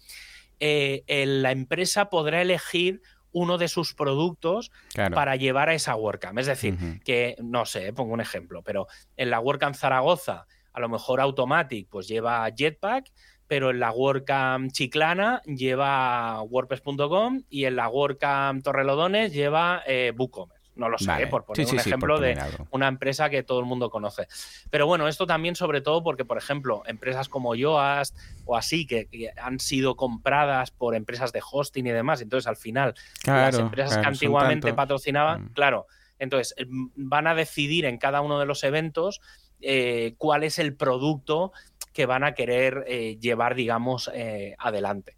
eh, el- la empresa podrá elegir uno de sus productos Claro. para llevar a esa WordCamp. Es decir, que, no sé, pongo un ejemplo, pero en la WordCamp Zaragoza, a lo mejor Automatic pues lleva Jetpack, pero en la WordCamp Chiclana lleva WordPress.com y en la WordCamp Torrelodones lleva eh, WooCommerce. No lo sé, Vale. por poner Sí, un sí, ejemplo de algo. una empresa que todo el mundo conoce. Pero bueno, esto también sobre todo porque, por ejemplo, empresas como Yoast o así, que, que han sido compradas por empresas de hosting y demás, entonces al final las empresas claro, que antiguamente patrocinaban, Mm. claro, entonces eh, van a decidir en cada uno de los eventos eh, cuál es el producto que van a querer eh, llevar, digamos, eh, adelante.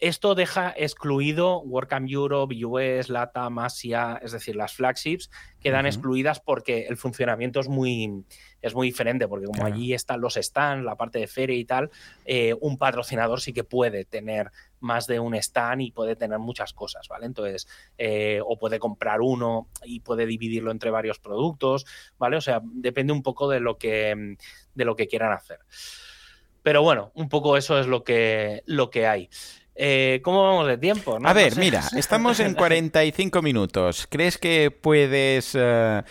Esto deja excluido WordCamp Europe, US, LATAM, Asia, es decir, las flagships quedan excluidas porque el funcionamiento es muy, es muy diferente, porque como allí están los stands, la parte de feria y tal, eh, un patrocinador sí que puede tener más de un stand y puede tener muchas cosas, ¿vale? Entonces, eh, o puede comprar uno y puede dividirlo entre varios productos, ¿vale? O sea, depende un poco de lo que, de lo que quieran hacer. Pero bueno, un poco eso es lo que, lo que hay. Eh, ¿Cómo vamos de tiempo? A ver, mira, estamos en 45 minutos. ¿Crees que puedes uh,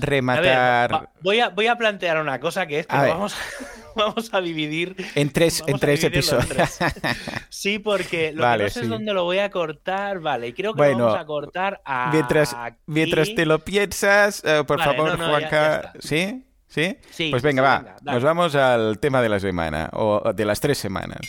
rematar? voy, a, voy a plantear una cosa que es que vamos, vamos, a dividir en tres, en tres episodios. Sí, porque lo que no sé es dónde lo voy a cortar. Vale, creo que lo vamos a cortar a. Mientras, mientras te lo piensas, uh, por favor, Juanca. ¿Sí? ¿Sí? ¿Sí? Pues venga, va. Nos vamos al tema de la semana, o de las tres semanas.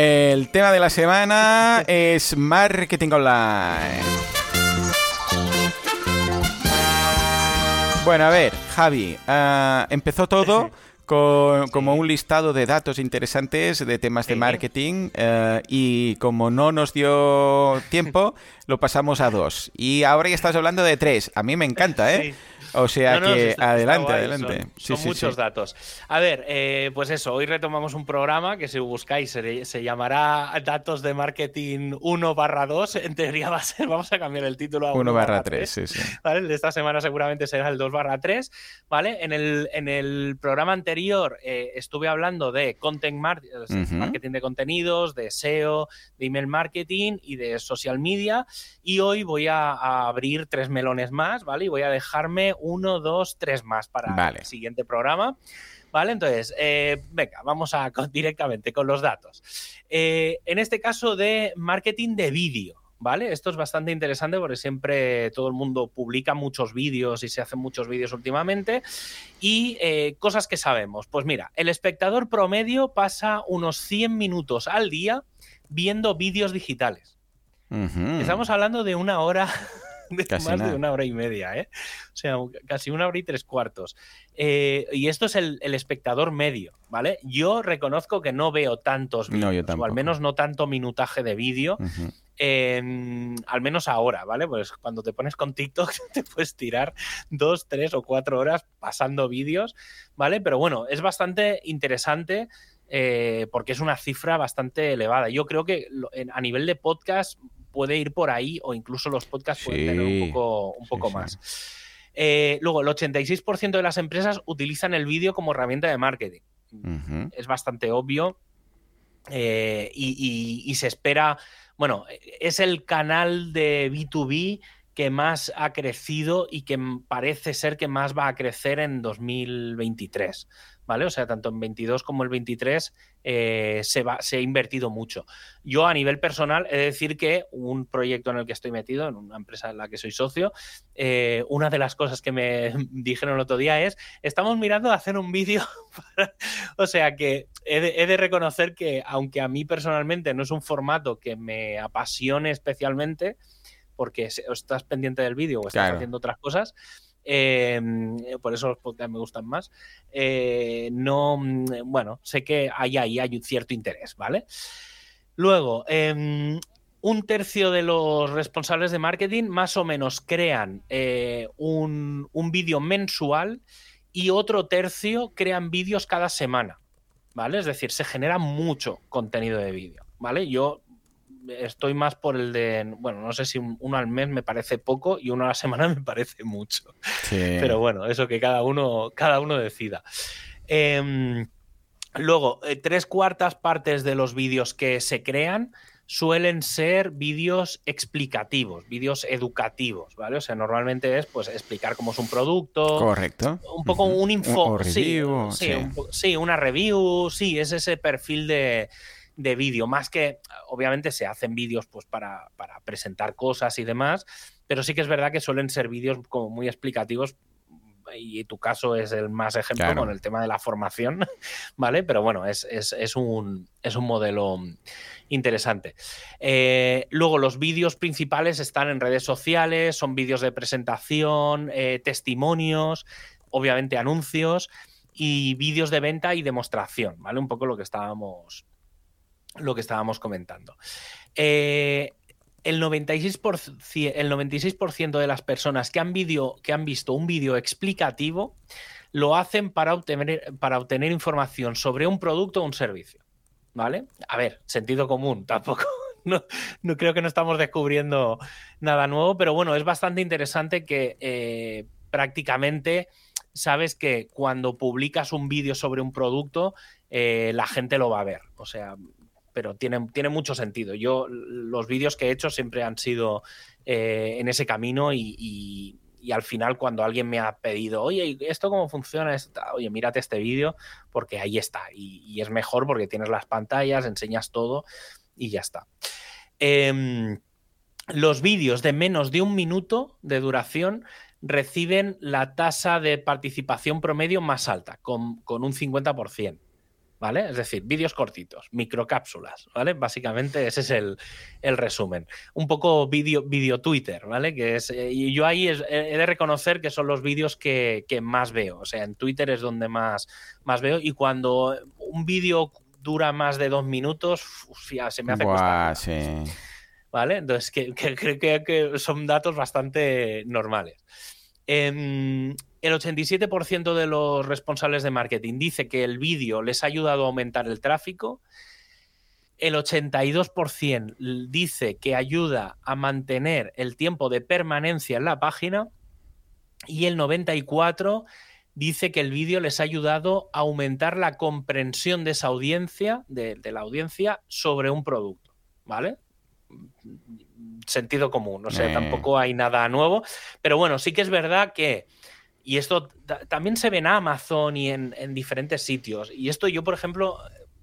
El tema de la semana es marketing online. Bueno, a ver, Javi, ah, empezó todo con, como un listado de datos interesantes de temas de marketing eh, y como no nos dio tiempo, lo pasamos a dos. Y ahora ya estás hablando de tres. A mí me encanta, ¿eh? O sea que adelante, adelante. Son, muchos datos. A ver, eh, pues eso, hoy retomamos un programa que si buscáis se, llamará Datos de Marketing 1 barra 2. En teoría va a ser, vamos a cambiar el título a 1 barra 3. Sí, sí. ¿vale? El de esta semana seguramente será el 2 barra 3. ¿vale? En el, en el programa anterior eh, estuve hablando de content marketing de contenidos, de SEO, de email marketing y de social media. Y hoy voy a, a abrir tres melones más, ¿vale? Y voy a dejarme uno, dos, tres más para el siguiente programa. ¿Vale? Entonces, eh, venga, vamos a directamente con los datos. Eh, en este caso de marketing de vídeo, ¿vale? Esto es bastante interesante porque siempre todo el mundo publica muchos vídeos y se hacen muchos vídeos últimamente. Y eh, cosas que sabemos. Pues mira, el espectador promedio pasa unos 100 minutos al día viendo vídeos digitales. Estamos hablando de una hora más de una hora y media, ¿eh? O sea, casi una hora y tres cuartos. Eh, y esto es el, espectador medio, ¿vale? Yo reconozco que no veo tantos vídeos, o al menos no tanto minutaje de vídeo. al menos ahora, ¿vale? Pues cuando te pones con TikTok te puedes tirar dos, tres o cuatro horas pasando vídeos, ¿vale? Pero bueno, es bastante interesante eh, porque es una cifra bastante elevada. Yo creo que a nivel de podcast puede ir por ahí o incluso los podcasts pueden tener un poco, un poco más. Eh, luego, el 86% de las empresas utilizan el vídeo como herramienta de marketing. Es bastante obvio eh, y, se espera, bueno, es el canal de B2B que más ha crecido y que parece ser que más va a crecer en 2023. ¿Vale? O sea, tanto en 22 como el 23 eh, se, va, se ha invertido mucho. Yo a nivel personal he de decir que un proyecto en el que estoy metido, en una empresa en la que soy socio, eh, una de las cosas que me dijeron el otro día es, estamos mirando a hacer un vídeo, o sea que he de, he de, reconocer que aunque a mí personalmente no es un formato que me apasione especialmente, porque estás pendiente del vídeo o estás haciendo otras cosas, Em, por eso los me gustan más. Eh, no, mm, bueno, sé que ahí, ahí hay un cierto interés, ¿vale? Luego, em, un tercio de los responsables de marketing más o menos crean eh, un, un vídeo mensual y otro tercio crean vídeos cada semana, ¿vale? Es decir, se genera mucho contenido de vídeo, ¿vale? Yo estoy más por el de, bueno, no sé si uno al mes me parece poco y uno a la semana me parece mucho. Pero bueno, eso que cada uno, cada uno decida. Em, luego, eh, tres cuartas partes de los vídeos que se crean suelen ser vídeos explicativos, vídeos educativos, ¿vale? O sea, normalmente es pues explicar cómo es un producto. Correcto. Un poco un info. sí, sí, una review, sí, es ese perfil de, de vídeo, más que obviamente se hacen vídeos pues para, presentar cosas y demás, pero sí que es verdad que suelen ser vídeos como muy explicativos y tu caso es el más ejemplo con el tema de la formación, ¿vale? Pero bueno, es, un, es un, modelo interesante. Eh, luego, los vídeos principales están en redes sociales, son vídeos de presentación, eh, testimonios, obviamente anuncios y vídeos de venta y demostración, ¿vale? Un poco lo que estábamos, lo que estábamos comentando. Eh, el 96%, el 96 de las personas que han, que han visto un vídeo explicativo lo hacen para obtener, para obtener información sobre un producto o un servicio. ¿Vale? A ver, sentido común, tampoco. No, creo que no estamos descubriendo nada nuevo, pero bueno, es bastante interesante que eh, prácticamente sabes que cuando publicas un vídeo sobre un producto, eh, la gente lo va a ver. O sea, pero tiene, tiene mucho sentido. Yo, los vídeos que he hecho siempre han sido eh, en ese camino y, al final cuando alguien me ha pedido, oye, ¿esto cómo funciona? Oye, mírate este vídeo porque ahí está. Y, es mejor porque tienes las pantallas, enseñas todo y ya está. Em, los vídeos de menos de un minuto de duración reciben la tasa de participación promedio más alta, con, con un 50%. ¿Vale? Es decir, vídeos cortitos, microcápsulas, ¿vale? Básicamente ese es el, resumen. Un poco vídeo video Twitter, ¿vale? Que es, eh, y yo ahí he de reconocer que son los vídeos que, más veo, o sea, en Twitter es donde más, más veo y cuando un vídeo dura más de dos minutos, se me hace Buah, sí. ¿Vale? Entonces, creo que son datos bastante normales. Em, el 87% de los responsables de marketing dice que el vídeo les ha ayudado a aumentar el tráfico. El 82% dice que ayuda a mantener el tiempo de permanencia en la página. Y el 94% dice que el vídeo les ha ayudado a aumentar la comprensión de esa audiencia, de, de la audiencia, sobre un producto. ¿Vale? Sentido común, o sea, tampoco hay nada nuevo, pero bueno, sí que es verdad que, y esto también se ve en Amazon y en, en diferentes sitios, y esto yo, por ejemplo,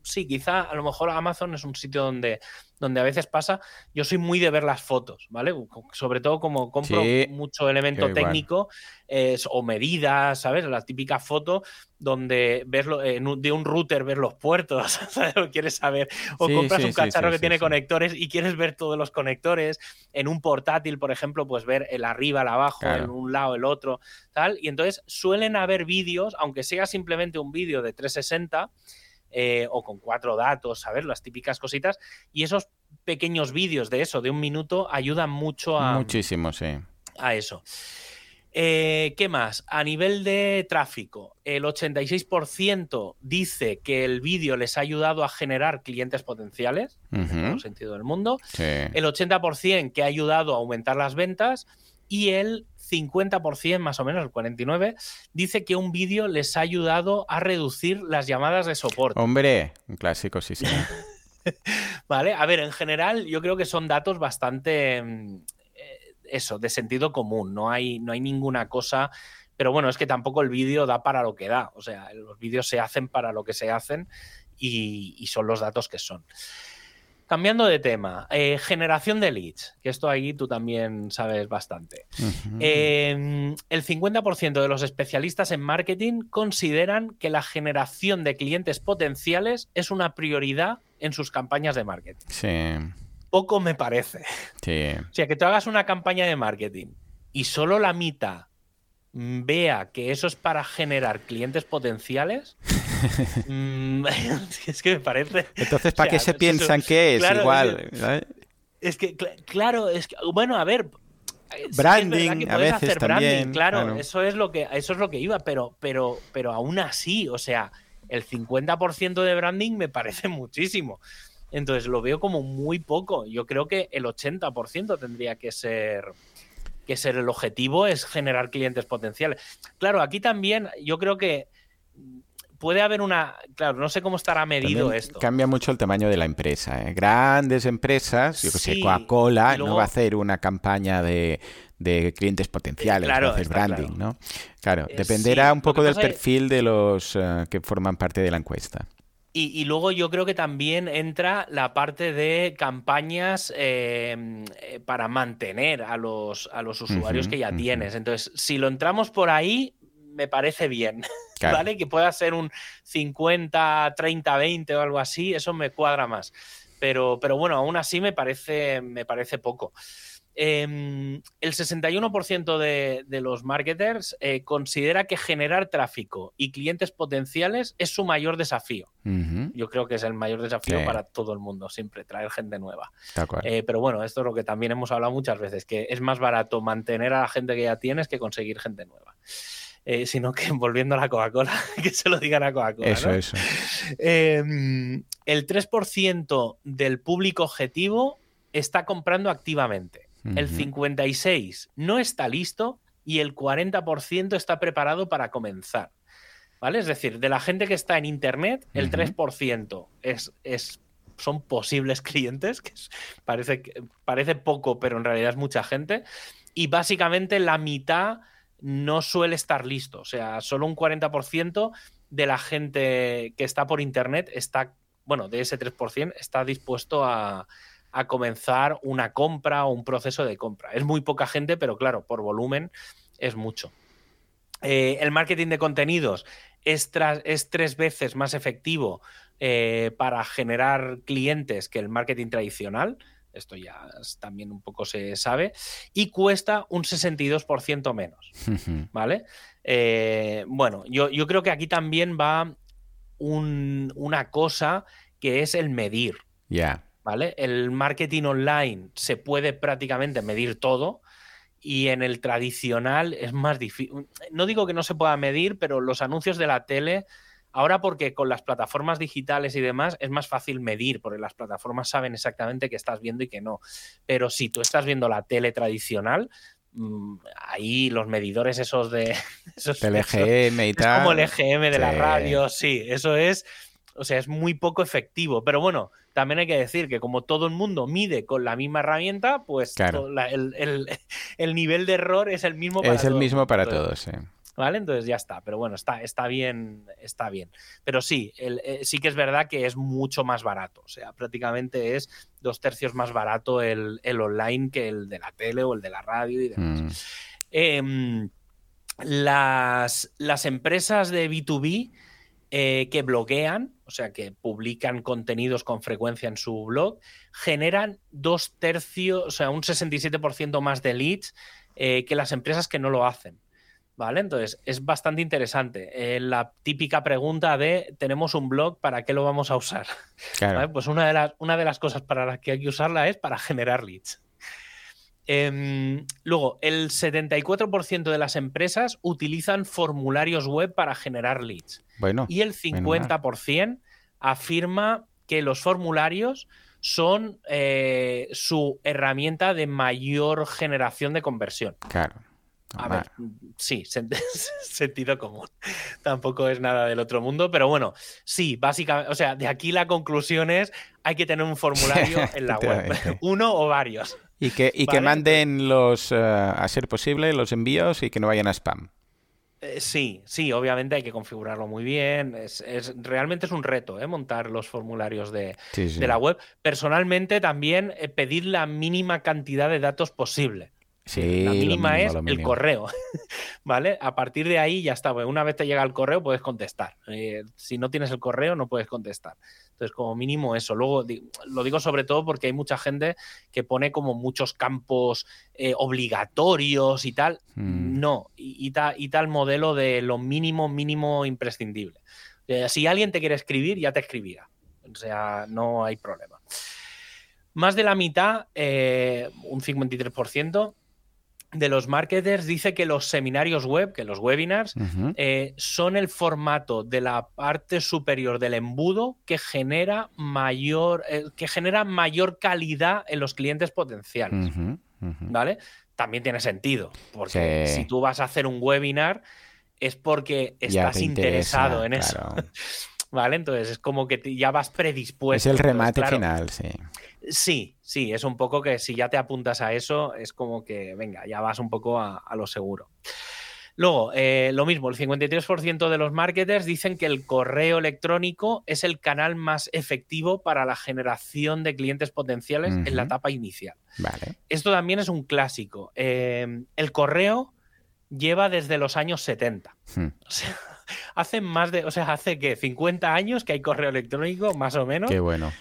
sí, quizá a lo mejor Amazon es un sitio donde, donde a veces pasa. Yo soy muy de ver las fotos, ¿vale? Sobre todo como compro mucho elemento técnico o medidas, ¿sabes? La típica foto donde ves de un router ver los puertos, ¿sabes? quieres saber. O compras un cacharro que tiene conectores y quieres ver todos los conectores. En un portátil, por ejemplo, pues ver el arriba, el abajo, en un lado, el otro, tal. Y entonces suelen haber vídeos, aunque sea simplemente un vídeo de 360 eh, o con cuatro datos, ¿sabes? Las típicas cositas. Y esos pequeños vídeos de eso, de un minuto, ayudan mucho a... Muchísimo, sí. A eso. Eh, ¿Qué más? A nivel de tráfico, el 86% dice que el vídeo les ha ayudado a generar clientes potenciales, en todo sentido del mundo. El 80% que ha ayudado a aumentar las ventas y el 50% más o menos, el 49%, dice que un vídeo les ha ayudado a reducir las llamadas de soporte. Hombre, un clásico, sí, sí. vale, a ver, en general yo creo que son datos bastante, mm, eh, eso, de sentido común, no hay, no hay ninguna cosa, pero bueno, es que tampoco el vídeo da para lo que da, o sea, los vídeos se hacen para lo que se hacen y son los datos que son. Cambiando de tema, eh, generación de leads, que esto ahí tú también sabes bastante. Em, el 50% de los especialistas en marketing consideran que la generación de clientes potenciales es una prioridad en sus campañas de marketing. Sí. Poco me parece. Sí. O sea, que tú hagas una campaña de marketing y solo la mitad vea que eso es para generar clientes potenciales, mm, es que me parece. Entonces, ¿para qué se piensan que es igual? Es que, claro, es que, bueno, a ver. Branding, a veces también. claro, eso es lo que eso es lo que iba, pero, pero, pero aún así, o sea, el 50% de branding me parece muchísimo. Entonces lo veo como muy poco. Yo creo que el 80% tendría que ser que ser el objetivo es generar clientes potenciales. Claro, aquí también yo creo que puede haber una. Claro, no sé cómo estará medido esto. Cambia mucho el tamaño de la empresa. ¿eh? Grandes empresas, yo que sé, Coca-Cola no va a hacer una campaña de, clientes potenciales, va a hacer branding, ¿no? Claro, eh, dependerá un poco del perfil de los eh, que forman parte de la encuesta. Y, luego yo creo que también entra la parte de campañas em, eh, para mantener a los, a los usuarios que ya tienes. Entonces, si lo entramos por ahí, me parece bien. ¿Vale? Que pueda ser un 50, 30, 20 o algo así, eso me cuadra más. Pero, pero bueno, aún así me parece, me parece poco. Em, el 61% de, de, los marketers eh, considera que generar tráfico y clientes potenciales es su mayor desafío. Yo creo que es el mayor desafío para todo el mundo, siempre traer gente nueva. Eh, pero bueno, esto es lo que también hemos hablado muchas veces, que es más barato mantener a la gente que ya tienes que conseguir gente nueva. Eh, sino que volviendo a la Coca-Cola, que se lo digan a Coca-Cola. Eso, eso. Em, el 3% del público objetivo está comprando activamente. El 56% no está listo y el 40% está preparado para comenzar. ¿Vale? Es decir, de la gente que está en Internet, el 3% es, es, son posibles clientes, que parece, parece poco, pero en realidad es mucha gente. Y básicamente la mitad no suele estar listo. O sea, solo un 40% de la gente que está por Internet está, bueno, de ese 3%, está dispuesto a, comenzar una compra o un proceso de compra. Es muy poca gente, pero claro, por volumen es mucho. Eh, el marketing de contenidos es, es, tres veces más efectivo eh, para generar clientes que el marketing tradicional esto ya también un poco se sabe, y cuesta un 62% menos, ¿vale? Eh, bueno, yo, yo, creo que aquí también va una cosa que es el medir, ya ¿vale? El marketing online se puede prácticamente medir todo, y en el tradicional es más difícil. No digo que no se pueda medir, pero los anuncios de la tele Ahora porque con las plataformas digitales y demás es más fácil medir, porque las plataformas saben exactamente qué estás viendo y qué no. Pero si tú estás viendo la tele tradicional, mm, ahí los medidores esos de... Esos, el EGM y tal. como el EGM de la radio, sí, eso es... O sea, es muy poco efectivo. Pero bueno, también hay que decir que como todo el mundo mide con la misma herramienta, pues el, nivel de error es el mismo para todos. Es el mismo para todos, sí. ¿Vale? Entonces ya está. Pero bueno, está, está bien, está bien. Pero sí, eh, sí que es verdad que es mucho más barato. O sea, prácticamente es dos tercios más barato el, online que el de la tele o el de la radio y demás. Mm. Em, las, las, empresas de B2B eh, que bloquean, o sea, que publican contenidos con frecuencia en su blog, generan dos tercios, o sea, un 67% más de leads eh, que las empresas que no lo hacen. ¿Vale? Entonces, es bastante interesante. Eh, la típica pregunta de, tenemos un blog, ¿para qué lo vamos a usar? Pues una de, las, una de las cosas para las que hay que usarla es para generar leads. Em, luego, el 74% de las empresas utilizan formularios web para generar leads. Bueno, y el 50% afirma que los formularios son eh, su herramienta de mayor generación de conversión. Claro. A ver, sí, sentido común. Tampoco es nada del otro mundo, pero bueno, sí, básicamente, o sea, de aquí la conclusión es hay que tener un formulario en la web, uno o varios. Y que, y que manden los, eh, a ser posible, los envíos y que no vayan a spam. Eh, sí, sí, obviamente hay que configurarlo muy bien. Es, realmente es un reto ¿eh? montar los formularios de, de, la web. Personalmente también pedir la mínima cantidad de datos posible. Sí, la mínima es el correo, ¿vale? A partir de ahí ya está. Pues una vez te llega el correo puedes contestar. Eh, si no tienes el correo no puedes contestar. Entonces, como mínimo eso. Luego, lo digo sobre todo porque hay mucha gente que pone como muchos campos eh, obligatorios y tal. Mm. No, y, y, tal modelo de lo mínimo, mínimo imprescindible. Eh, si alguien te quiere escribir, ya te escribirá. O sea, no hay problema. Más de la mitad, un 53%, de los marketers dice que los seminarios web, que los webinars, eh, son el formato de la parte superior del embudo que genera mayor, eh, que genera mayor calidad en los clientes potenciales. ¿Vale? También tiene sentido, porque si tú vas a hacer un webinar es porque estás interesado en eso. ¿Vale? Entonces es como que ya vas predispuesto. Es el remate final, sí. Sí, sí, es un poco que si ya te apuntas a eso, es como que, venga, ya vas un poco a, lo seguro. Luego, eh, lo mismo, el 53% de los marketers dicen que el correo electrónico es el canal más efectivo para la generación de clientes potenciales en la etapa inicial. Vale. Esto también es un clásico. Eh, el correo lleva desde los años 70. Hmm. O sea, hace más de, o sea, hace que 50 años que hay correo electrónico, más o menos. Qué bueno.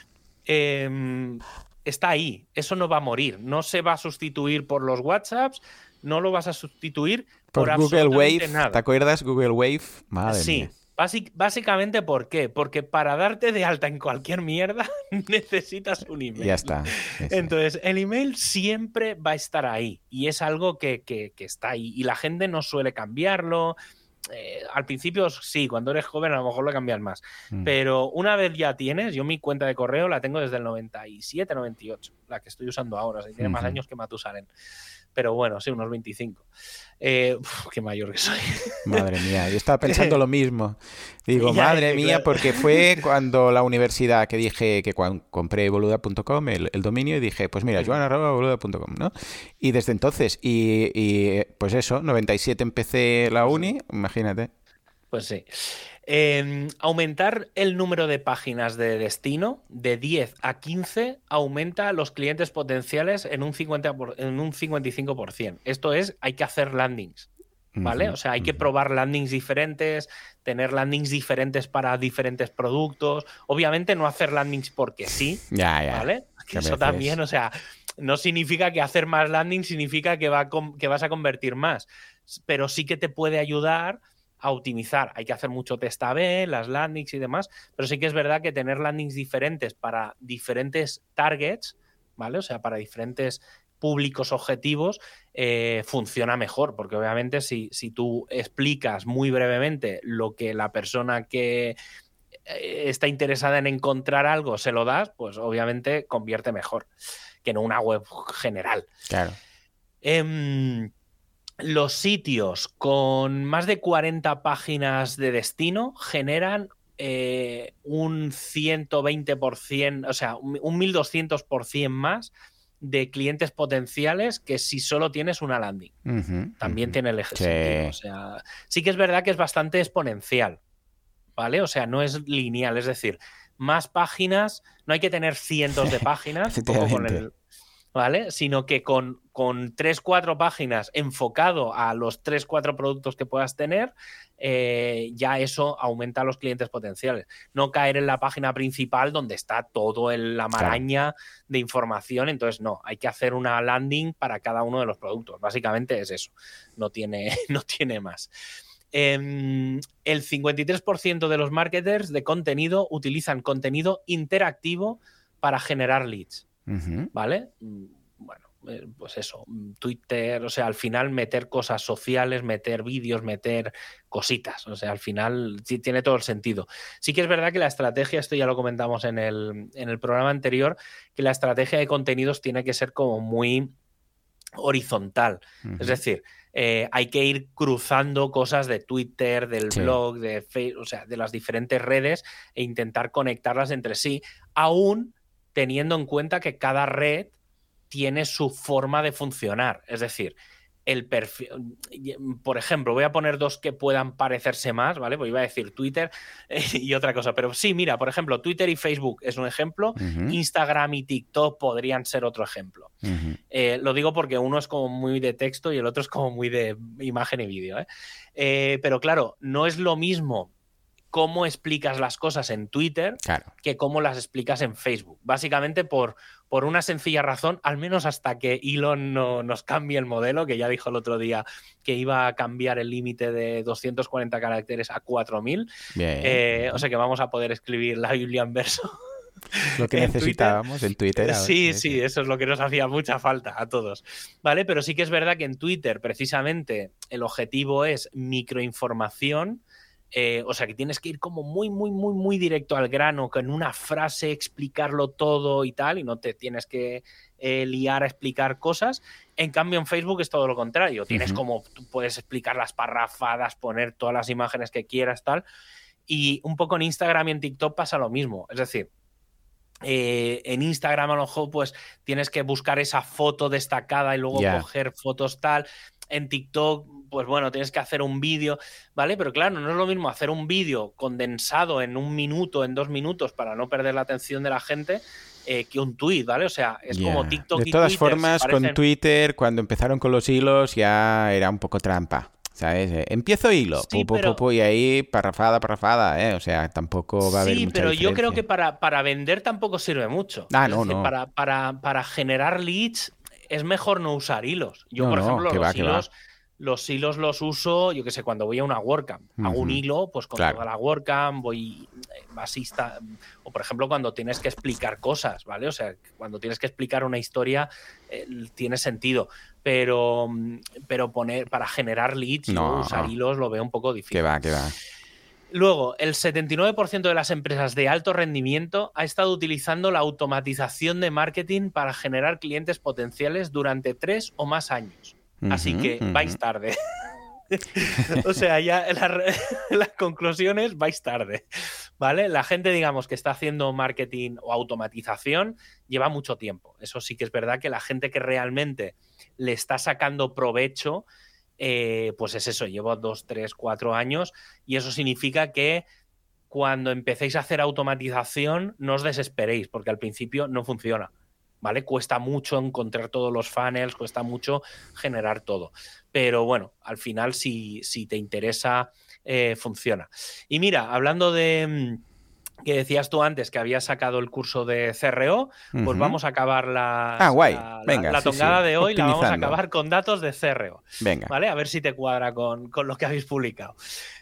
Em, está ahí, eso no va a morir, no se va a sustituir por los WhatsApps, no lo vas a sustituir por, por Google Wave. Nada. ¿Te acuerdas Google Wave? Madre sí. Mía. básicamente, ¿por qué? Porque para darte de alta en cualquier mierda necesitas un email. Ya está. Sí, Entonces, el email siempre va a estar ahí y es algo que, que, que está ahí y la gente no suele cambiarlo. Eh, al principio sí, cuando eres joven a lo mejor lo cambias más. Mm. Pero una vez ya tienes, yo mi cuenta de correo la tengo desde el 97, 98, la que estoy usando ahora, o sea, tiene uh -huh. más años que Matusalén. Pero bueno, sí, unos 25. Eh, uf, qué mayor que soy. Madre mía, yo estaba pensando lo mismo. Digo, ya, madre mía, claro. porque fue cuando la universidad que dije que cuando compré boluda.com, el, el, dominio, y dije, pues mira, joan.boluda.com, ¿no? Y desde entonces, y, y, pues eso, 97 empecé la uni, imagínate. Pues sí. Eh, aumentar el número de páginas de destino de 10 a 15 aumenta los clientes potenciales en un, 50 por, en un 55%. Esto es, hay que hacer landings. ¿Vale? Uh -huh, o sea, hay uh -huh. que probar landings diferentes, tener landings diferentes para diferentes productos. Obviamente no hacer landings porque sí. Ya, ya. ¿Vale? Que eso también, o sea, no significa que hacer más landings significa que, va que vas a convertir más. Pero sí que te puede ayudar a optimizar. Hay que hacer mucho test A-B, las landings y demás, pero sí que es verdad que tener landings diferentes para diferentes targets, ¿vale? O sea, para diferentes públicos objetivos, eh, funciona mejor, porque obviamente si, si, tú explicas muy brevemente lo que la persona que eh, está interesada en encontrar algo se lo das, pues obviamente convierte mejor que en una web general. Claro. Eh, los sitios con más de 40 páginas de destino generan eh, un 120%, o sea, un, un 1200% más de clientes potenciales que si solo tienes una landing. Uh -huh, También uh -huh. tiene el eje Sí. O sea, sí que es verdad que es bastante exponencial, ¿vale? O sea, no es lineal, es decir, más páginas, no hay que tener cientos de páginas, poco con el. ¿Vale? Sino que con, con 3, 4 páginas enfocado a los 3, 4 productos que puedas tener, eh, ya eso aumenta los clientes potenciales. No caer en la página principal donde está todo en la maraña de información. Entonces, no, hay que hacer una landing para cada uno de los productos. Básicamente es eso. No tiene, no tiene más. Em, el 53% de los marketers de contenido utilizan contenido interactivo para generar leads. ¿Vale? Mm, Bueno, eh, pues eso, mm, Twitter, o sea, al final meter cosas sociales, meter vídeos, meter cositas, o sea, al final sí tiene todo el sentido. Sí que es verdad que la estrategia, esto ya lo comentamos en el, en el programa anterior, que la estrategia de contenidos tiene que ser como muy horizontal, es decir, eh, hay que ir cruzando cosas de Twitter, del Sí. blog, de Facebook, o sea, de las diferentes redes e intentar conectarlas entre sí, aún teniendo en cuenta que cada red tiene su forma de funcionar. Es decir, el perfil. Por ejemplo, voy a poner dos que puedan parecerse más, ¿vale? Pues iba a decir Twitter y otra cosa. Pero sí, mira, por ejemplo, Twitter y Facebook es un ejemplo. Instagram y TikTok podrían ser otro ejemplo. Eh, lo digo porque uno es como muy de texto y el otro es como muy de imagen y vídeo. ¿eh? Eh, pero claro, no es lo mismo cómo explicas las cosas en Twitter Claro. que cómo las explicas en Facebook. Básicamente por, por una sencilla razón, al menos hasta que Elon no, nos cambie el modelo, que ya dijo el otro día que iba a cambiar el límite de 240 caracteres a 4000. Bien. Eh, o sea que vamos a poder escribir la Biblia en verso. Lo que en Twitter. necesitábamos en Twitter. ahora. Sí, sí, eso es lo que nos hacía mucha falta a todos. ¿Vale? Pero sí que es verdad que en Twitter, precisamente, el objetivo es microinformación. Eh, o sea, que tienes que ir como muy, muy, muy, muy directo al grano, con una frase explicarlo todo y tal, y no te tienes que eh, liar a explicar cosas. En cambio, en Facebook es todo lo contrario. Tienes como, tú puedes explicar las parrafadas, poner todas las imágenes que quieras, tal. Y un poco en Instagram y en TikTok pasa lo mismo. Es decir, eh, en Instagram a lo mejor pues tienes que buscar esa foto destacada y luego coger fotos tal. En TikTok, pues bueno, tienes que hacer un vídeo, ¿vale? Pero claro, no es lo mismo hacer un vídeo condensado en un minuto, en dos minutos, para no perder la atención de la gente, eh, que un tweet, ¿vale? O sea, es como TikTok De y todas Twitter formas, con Twitter, cuando empezaron con los hilos, ya era un poco trampa. ¿Sabes? Eh, empiezo hilo, Sí, pu, pu, pero- pu, pu, y ahí parrafada, parrafada, ¿eh? O sea, tampoco va a haber Sí, mucha pero yo creo que para, para vender tampoco sirve mucho. Ah, no, decir, no. Para, para, para generar leads es mejor no usar hilos. Yo, No, por ejemplo, los va, que va. Los hilos los uso, yo que sé, cuando voy a una WordCamp. Hago un hilo, pues con Claro. toda la WordCamp, voy eh, basista. O por ejemplo, cuando tienes que explicar cosas, ¿vale? O sea, cuando tienes que explicar una historia, eh, tiene sentido. Pero, mm, pero poner para generar leads, No. usar hilos lo veo un poco difícil. Que va, que va. Luego, el 79% de las empresas de alto rendimiento ha estado utilizando la automatización de marketing para generar clientes potenciales durante tres o más años. Así que vais tarde. o sea, ya la, re- la conclusión es vais tarde. ¿Vale? La gente, digamos, que está haciendo marketing o automatización lleva mucho tiempo. Eso sí que es verdad que la gente que realmente le está sacando provecho, eh, pues es eso, llevo dos, tres, cuatro años y eso significa que cuando empecéis a hacer automatización no os desesperéis porque al principio no funciona. ¿Vale? Cuesta mucho encontrar todos los funnels, cuesta mucho generar todo. Pero bueno, al final, si, si te interesa, eh, funciona. Y mira, hablando de mm, que decías tú antes que habías sacado el curso de CRO, pues vamos a acabar la, Ah, guay. la, Venga, la sí, tongada sí. de hoy, la vamos a acabar con datos de CRO. Venga. ¿Vale? A ver si te cuadra con, con lo que habéis publicado.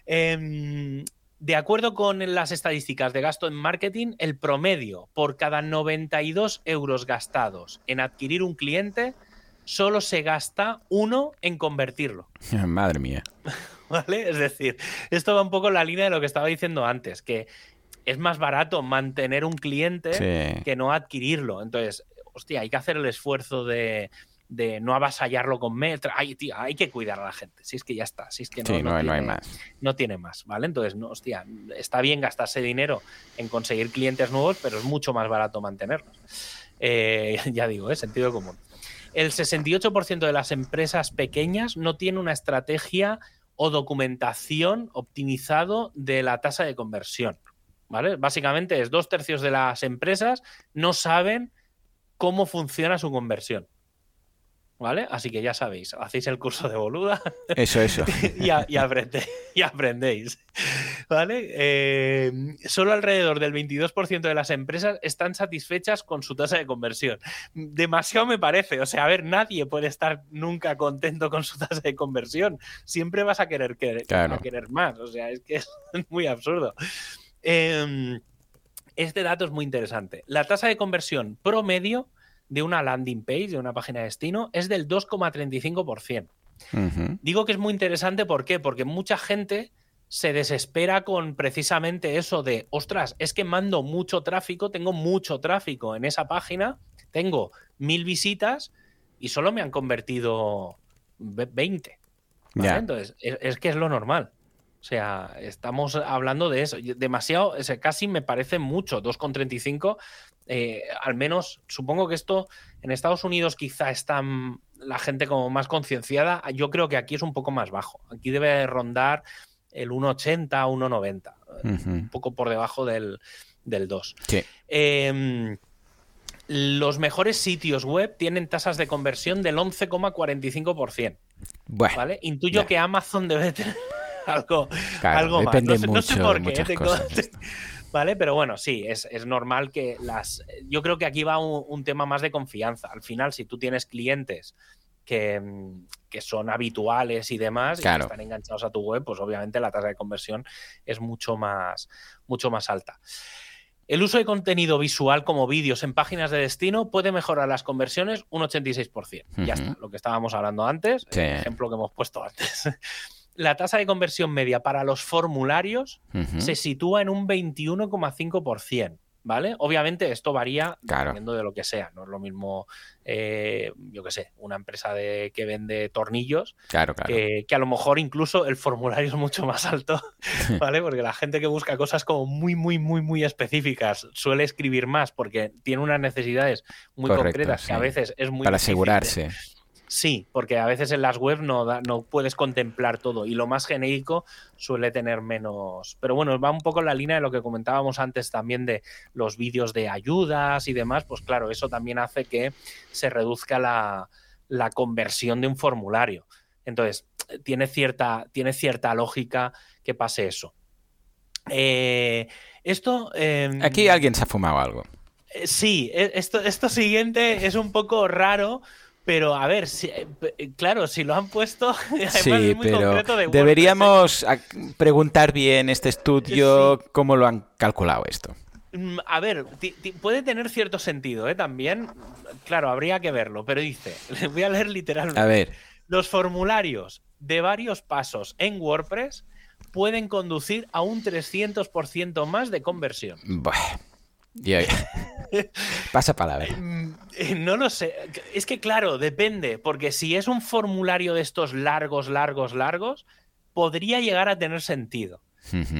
Em, de acuerdo con las estadísticas de gasto en marketing, el promedio por cada 92 euros gastados en adquirir un cliente, solo se gasta uno en convertirlo. Madre mía. ¿Vale? Es decir, esto va un poco en la línea de lo que estaba diciendo antes, que es más barato mantener un cliente Sí. que no adquirirlo. Entonces, hostia, hay que hacer el esfuerzo de, de no avasallarlo con metra. Ay, tío, hay que cuidar a la gente. Si es que ya está. Si es que no, Sí, no, hay- no hay tiene- más. no tiene más, ¿vale? Entonces, no, hostia, está bien gastarse dinero en conseguir clientes nuevos, pero es mucho más barato mantenerlos. Eh, ya digo, ¿eh? sentido común. El 68% de las empresas pequeñas no tiene una estrategia o documentación optimizado de la tasa de conversión. ¿Vale? Básicamente es dos tercios de las empresas no saben cómo funciona su conversión. ¿Vale? Así que ya sabéis, hacéis el curso de boluda Eso, eso. y, a- y aprende- y aprendéis. ¿Vale? Eh, solo alrededor del 22% de las empresas están satisfechas con su tasa de conversión. Demasiado me parece. O sea, a ver, nadie puede estar nunca contento con su tasa de conversión. Siempre vas a querer, querer, Claro. a querer más. O sea, es que es muy absurdo. Eh, este dato es muy interesante. La tasa de conversión promedio de una landing page, de una página de destino, es del 2,35%. Ujú. Digo que es muy interesante, ¿por qué? Porque mucha gente se desespera con precisamente eso de, ostras, es que mando mucho tráfico, tengo mucho tráfico en esa página, tengo mil visitas y solo me han convertido ve- 20. ¿vale? Entonces, es, es que es lo normal. O sea, estamos hablando de eso. Demasiado, o sea, casi me parece mucho, 2,35. Eh, al menos, supongo que esto en Estados Unidos quizá está la gente como más concienciada. Yo creo que aquí es un poco más bajo. Aquí debe rondar el 1,80, 1,90. Ujú. Un poco por debajo del, del 2. Sí. Eh, los mejores sitios web tienen tasas de conversión del 11,45%. Bueno, ¿Vale? Intuyo que Amazon debe tener algo, claro, algo más. No sé, no sé mucho por qué, tengo-. ¿Vale? Pero bueno, sí, es, es normal que las. Yo creo que aquí va un, un tema más de confianza. Al final, si tú tienes clientes que, mm, que son habituales y demás, y que están enganchados a tu web, pues obviamente la tasa de conversión es mucho más, mucho más alta. El uso de contenido visual como vídeos en páginas de destino puede mejorar las conversiones un 86%. Ya Ujú. está, lo que estábamos hablando antes, Sí. el ejemplo que hemos puesto antes. La tasa de conversión media para los formularios se sitúa en un 21,5%. ¿Vale? Obviamente esto varía Claro. dependiendo de lo que sea. No es lo mismo, eh, yo qué sé, una empresa de, que vende tornillos Claro, claro. que, que a lo mejor incluso el formulario es mucho más alto, ¿vale? Porque la gente que busca cosas como muy, muy, muy, muy específicas suele escribir más porque tiene unas necesidades muy Correcto, concretas que a veces es muy Para difícil asegurarse. Sí, porque a veces en las webs no, da- no puedes contemplar todo y lo más genérico suele tener menos. Pero bueno, va un poco en la línea de lo que comentábamos antes también de los vídeos de ayudas y demás. Pues claro, eso también hace que se reduzca la, la conversión de un formulario. Entonces, tiene, cierta, tiene cierta lógica que pase eso. Eh, esto. em, Aquí alguien se ha fumado algo. eh, Sí, e- esto, esto siguiente es un poco raro, pero a ver, si- eh, p- claro, si lo han puesto, Sí, es muy pero concreto de ¿eh? deberíamos a- preguntar bien este estudio cómo lo han calculado esto. Mm, A ver, puede tener cierto sentido, ¿eh? También, claro, habría que verlo, pero dice, le voy a leer literalmente. A ver, Los formularios de varios pasos en WordPress pueden conducir a un 300% más de conversión. buah, pasa palabra. Mm, eh, No lo sé. Es que, claro, depende. Porque si es un formulario de estos largos, largos, largos, podría llegar a tener sentido.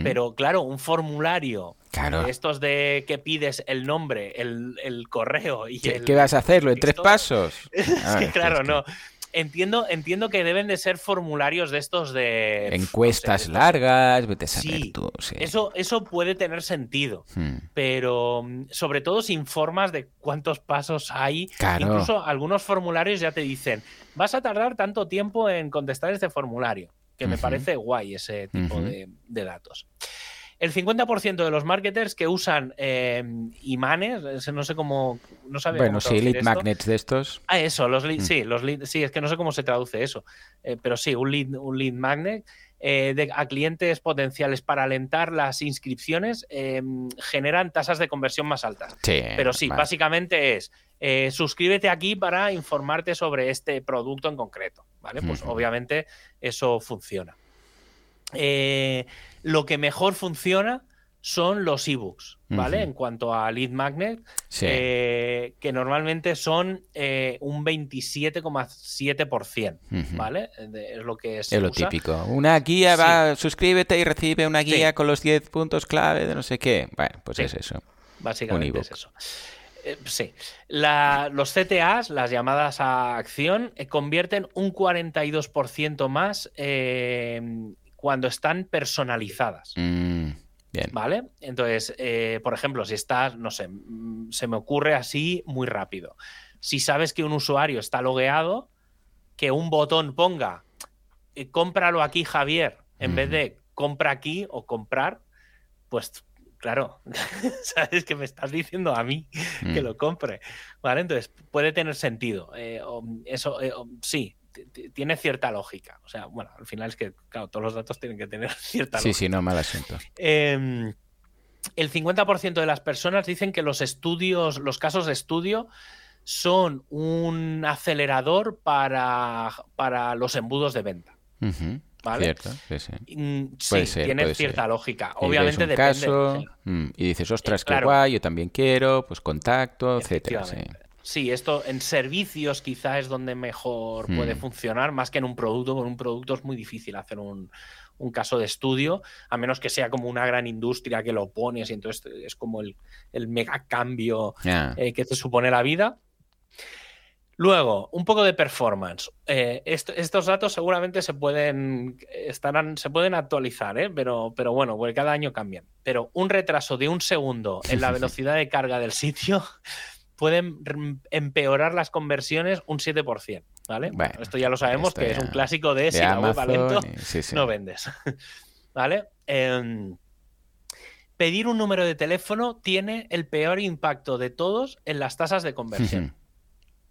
Pero, claro, un formulario Claro. de estos de que pides el nombre, el, el correo y ¿Qué, el. qué vas a hacerlo en tres pasos? Es Ah, que, es claro, que- no. Entiendo, entiendo que deben de ser formularios de estos de. Encuestas no sé, largas, vete a saber Sí, tú. sí. Eso, eso puede tener sentido. Hmm. pero mm, sobre todo si informas de cuántos pasos hay. Claro. Incluso algunos formularios ya te dicen, vas a tardar tanto tiempo en contestar este formulario, que me parece guay ese tipo de, de datos. El 50% de los marketers que usan eh, imanes, no sé cómo, no sabía Bueno, sí, lead esto. magnets de estos. Ah, eso, los lead, Mm. sí, los lead, sí, es que no sé cómo se traduce eso, eh, pero sí, un lead, un lead magnet eh, de- a clientes potenciales para alentar las inscripciones eh, generan tasas de conversión más altas. Sí, Pero sí, vale. básicamente es eh, suscríbete aquí para informarte sobre este producto en concreto, ¿vale? Pues obviamente eso funciona. Eh, lo que mejor funciona son los ebooks, ¿vale? En cuanto a lead magnet, Sí. eh, que normalmente son eh, un 27,7%, Ujú. ¿vale? De- es lo que se Es lo usa. típico. Una guía Sí. va, suscríbete y recibe una Sí. guía con los 10 puntos clave de no sé qué. Bueno, pues es eso. Básicamente Un es eso. Eh, sí. La- los CTAs, las llamadas a acción, eh, convierten un 42% más eh, cuando están personalizadas. Mm, bien. ¿Vale? Entonces, eh, por ejemplo, si estás, no sé, mm, se me ocurre así muy rápido. Si sabes que un usuario está logueado, que un botón ponga eh, cómpralo aquí, Javier, en vez de compra aquí o comprar, pues claro, sabes que me estás diciendo a mí que Mm. lo compre. ¿Vale? Entonces, puede tener sentido. Eh, o- eso, eh, o- sí, tiene cierta lógica. O sea, bueno, al final es que, claro, todos los datos tienen que tener cierta Sí, lógica. sí, no, mal asunto. Eh, el 50% de las personas dicen que los estudios, los casos de estudio son un acelerador para, para los embudos de venta. Cierto, sí, sí. Mm, Sí, ser, tiene cierta ser. lógica. Obviamente un depende. caso sí, mm, y dices, ostras, qué claro. guay, yo también quiero, pues contacto, etcétera. Sí. Sí, esto en servicios quizá es donde mejor puede Mm. funcionar, más que en un producto. Con un producto es muy difícil hacer un, un caso de estudio, a menos que sea como una gran industria que lo pones y entonces es como el, el mega cambio eh, que te supone la vida. Luego, un poco de performance. Eh, esto- estos datos seguramente se pueden, estarán, se pueden actualizar, ¿eh? pero, pero bueno, porque cada año cambian. Pero un retraso de un segundo en la velocidad de carga del sitio pueden empeorar las conversiones un 7%. ¿vale? Bueno, esto ya lo sabemos que es un clásico de, de si la web va lento, Amazon. y- sí, sí. no vendes. ¿Vale? Em, pedir un número de teléfono tiene el peor impacto de todos en las tasas de conversión.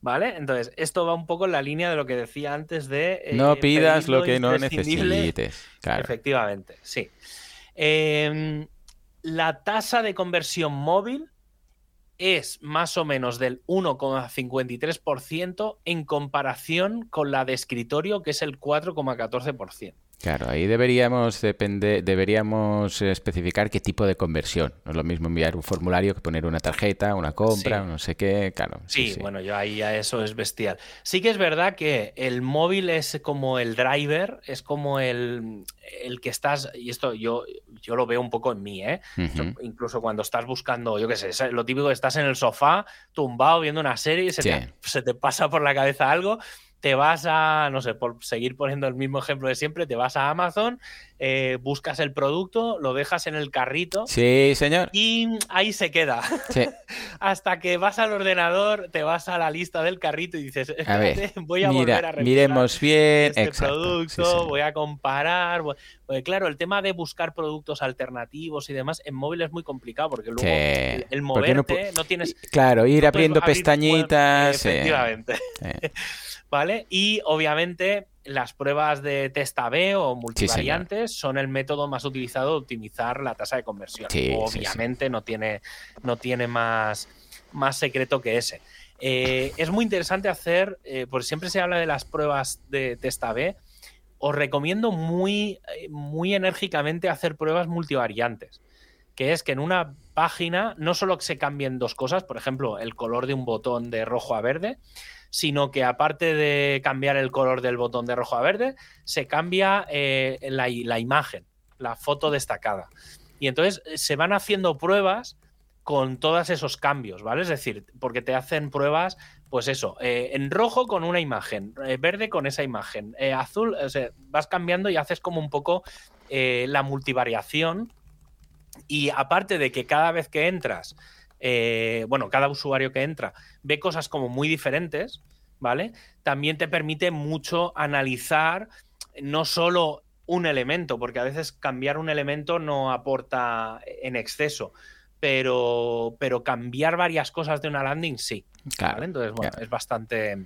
¿Vale? Entonces, esto va un poco en la línea de lo que decía antes de. eh, no pidas lo que no necesites. Claro. Efectivamente, sí. Em, la tasa de conversión móvil es más o menos del 1,53% en comparación con la de escritorio, que es el 4,14%. Claro, ahí deberíamos depende, deberíamos especificar qué tipo de conversión. No es lo mismo enviar un formulario que poner una tarjeta, una compra, Sí. no sé qué. Claro. Sí, bueno, yo ahí ya eso es bestial. Sí que es verdad que el móvil es como el driver, es como el, el que estás, y esto yo, yo lo veo un poco en mí, ¿eh? Incluso cuando estás buscando, yo qué sé, lo típico que estás en el sofá, tumbado, viendo una serie y se, Sí. te, se te pasa por la cabeza algo, te vas a, no sé, por seguir poniendo el mismo ejemplo de siempre, te vas a Amazon, eh, buscas el producto, lo dejas en el carrito. Sí, señor. Y ahí se queda. Sí. Hasta que vas al ordenador, te vas a la lista del carrito y dices, a ver, voy a volver a revisar miremos bien este producto, voy a comparar. Porque claro, el tema de buscar productos alternativos y demás en móvil es muy complicado porque luego el, moverte no, tienes. Claro, ir abriendo pestañitas. efectivamente. ¿Vale? Y obviamente las pruebas de test A-B o multivariantes son el método más utilizado de optimizar la tasa de conversión. Obviamente no tiene, no tiene más, más secreto que ese. Eh, es muy interesante hacer, eh, porque siempre se habla de las pruebas de test A-B. Os recomiendo muy, eh, muy enérgicamente hacer pruebas multivariantes, que es que en una página no solo se cambien dos cosas, por ejemplo, el color de un botón de rojo a verde, sino que aparte de cambiar el color del botón de rojo a verde, se cambia eh, la, imagen, la foto destacada. Y entonces eh, se van haciendo pruebas con todos esos cambios, ¿vale? Es decir, porque te hacen pruebas, pues eso, eh, en rojo con una imagen, verde con esa imagen, azul, o sea, vas cambiando y haces como un poco la multivariación. Y aparte de que cada vez que entras eh, bueno, cada usuario que entra ve cosas como muy diferentes, ¿vale? También te permite mucho analizar no solo un elemento, porque a veces cambiar un elemento no aporta en exceso, pero, pero cambiar varias cosas de una landing sí. Claro, Entonces, bueno, es bastante,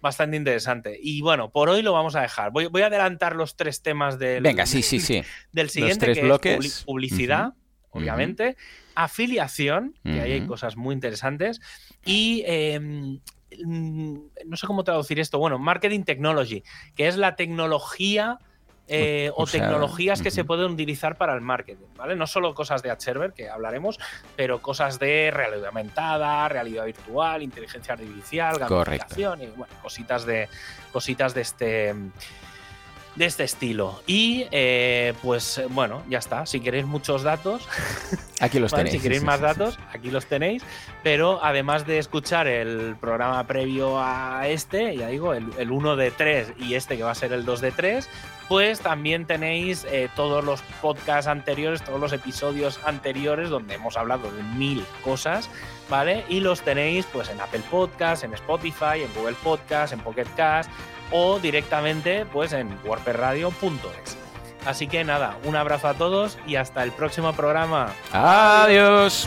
bastante interesante. Y bueno, por hoy lo vamos a dejar. Voy, voy a adelantar los tres temas del, Venga, sí, sí, sí. del siguiente, que es publicidad, obviamente afiliación, que ahí hay cosas muy interesantes, y em, no sé cómo traducir esto, bueno, marketing technology, que es la tecnología eh, o, tecnologías que se pueden utilizar para el marketing, ¿vale? No solo cosas de server que hablaremos, pero cosas de realidad aumentada, realidad virtual, inteligencia artificial, gamificación y bueno, cositas de cositas de este de este estilo. Y eh, pues bueno, ya está. Si queréis muchos datos, aquí los tenéis. Si queréis más datos, aquí los tenéis. Pero además de escuchar el programa previo a este, ya digo, el, 1 de 3 y este que va a ser el 2 de 3, pues también tenéis eh, todos los podcasts anteriores, todos los episodios anteriores donde hemos hablado de mil cosas, ¿vale? Y los tenéis pues en Apple Podcasts, en Spotify, en Google Podcasts, en Pocket Cast o directamente pues en warperradio.es. Así que nada, un abrazo a todos y hasta el próximo programa. Adiós.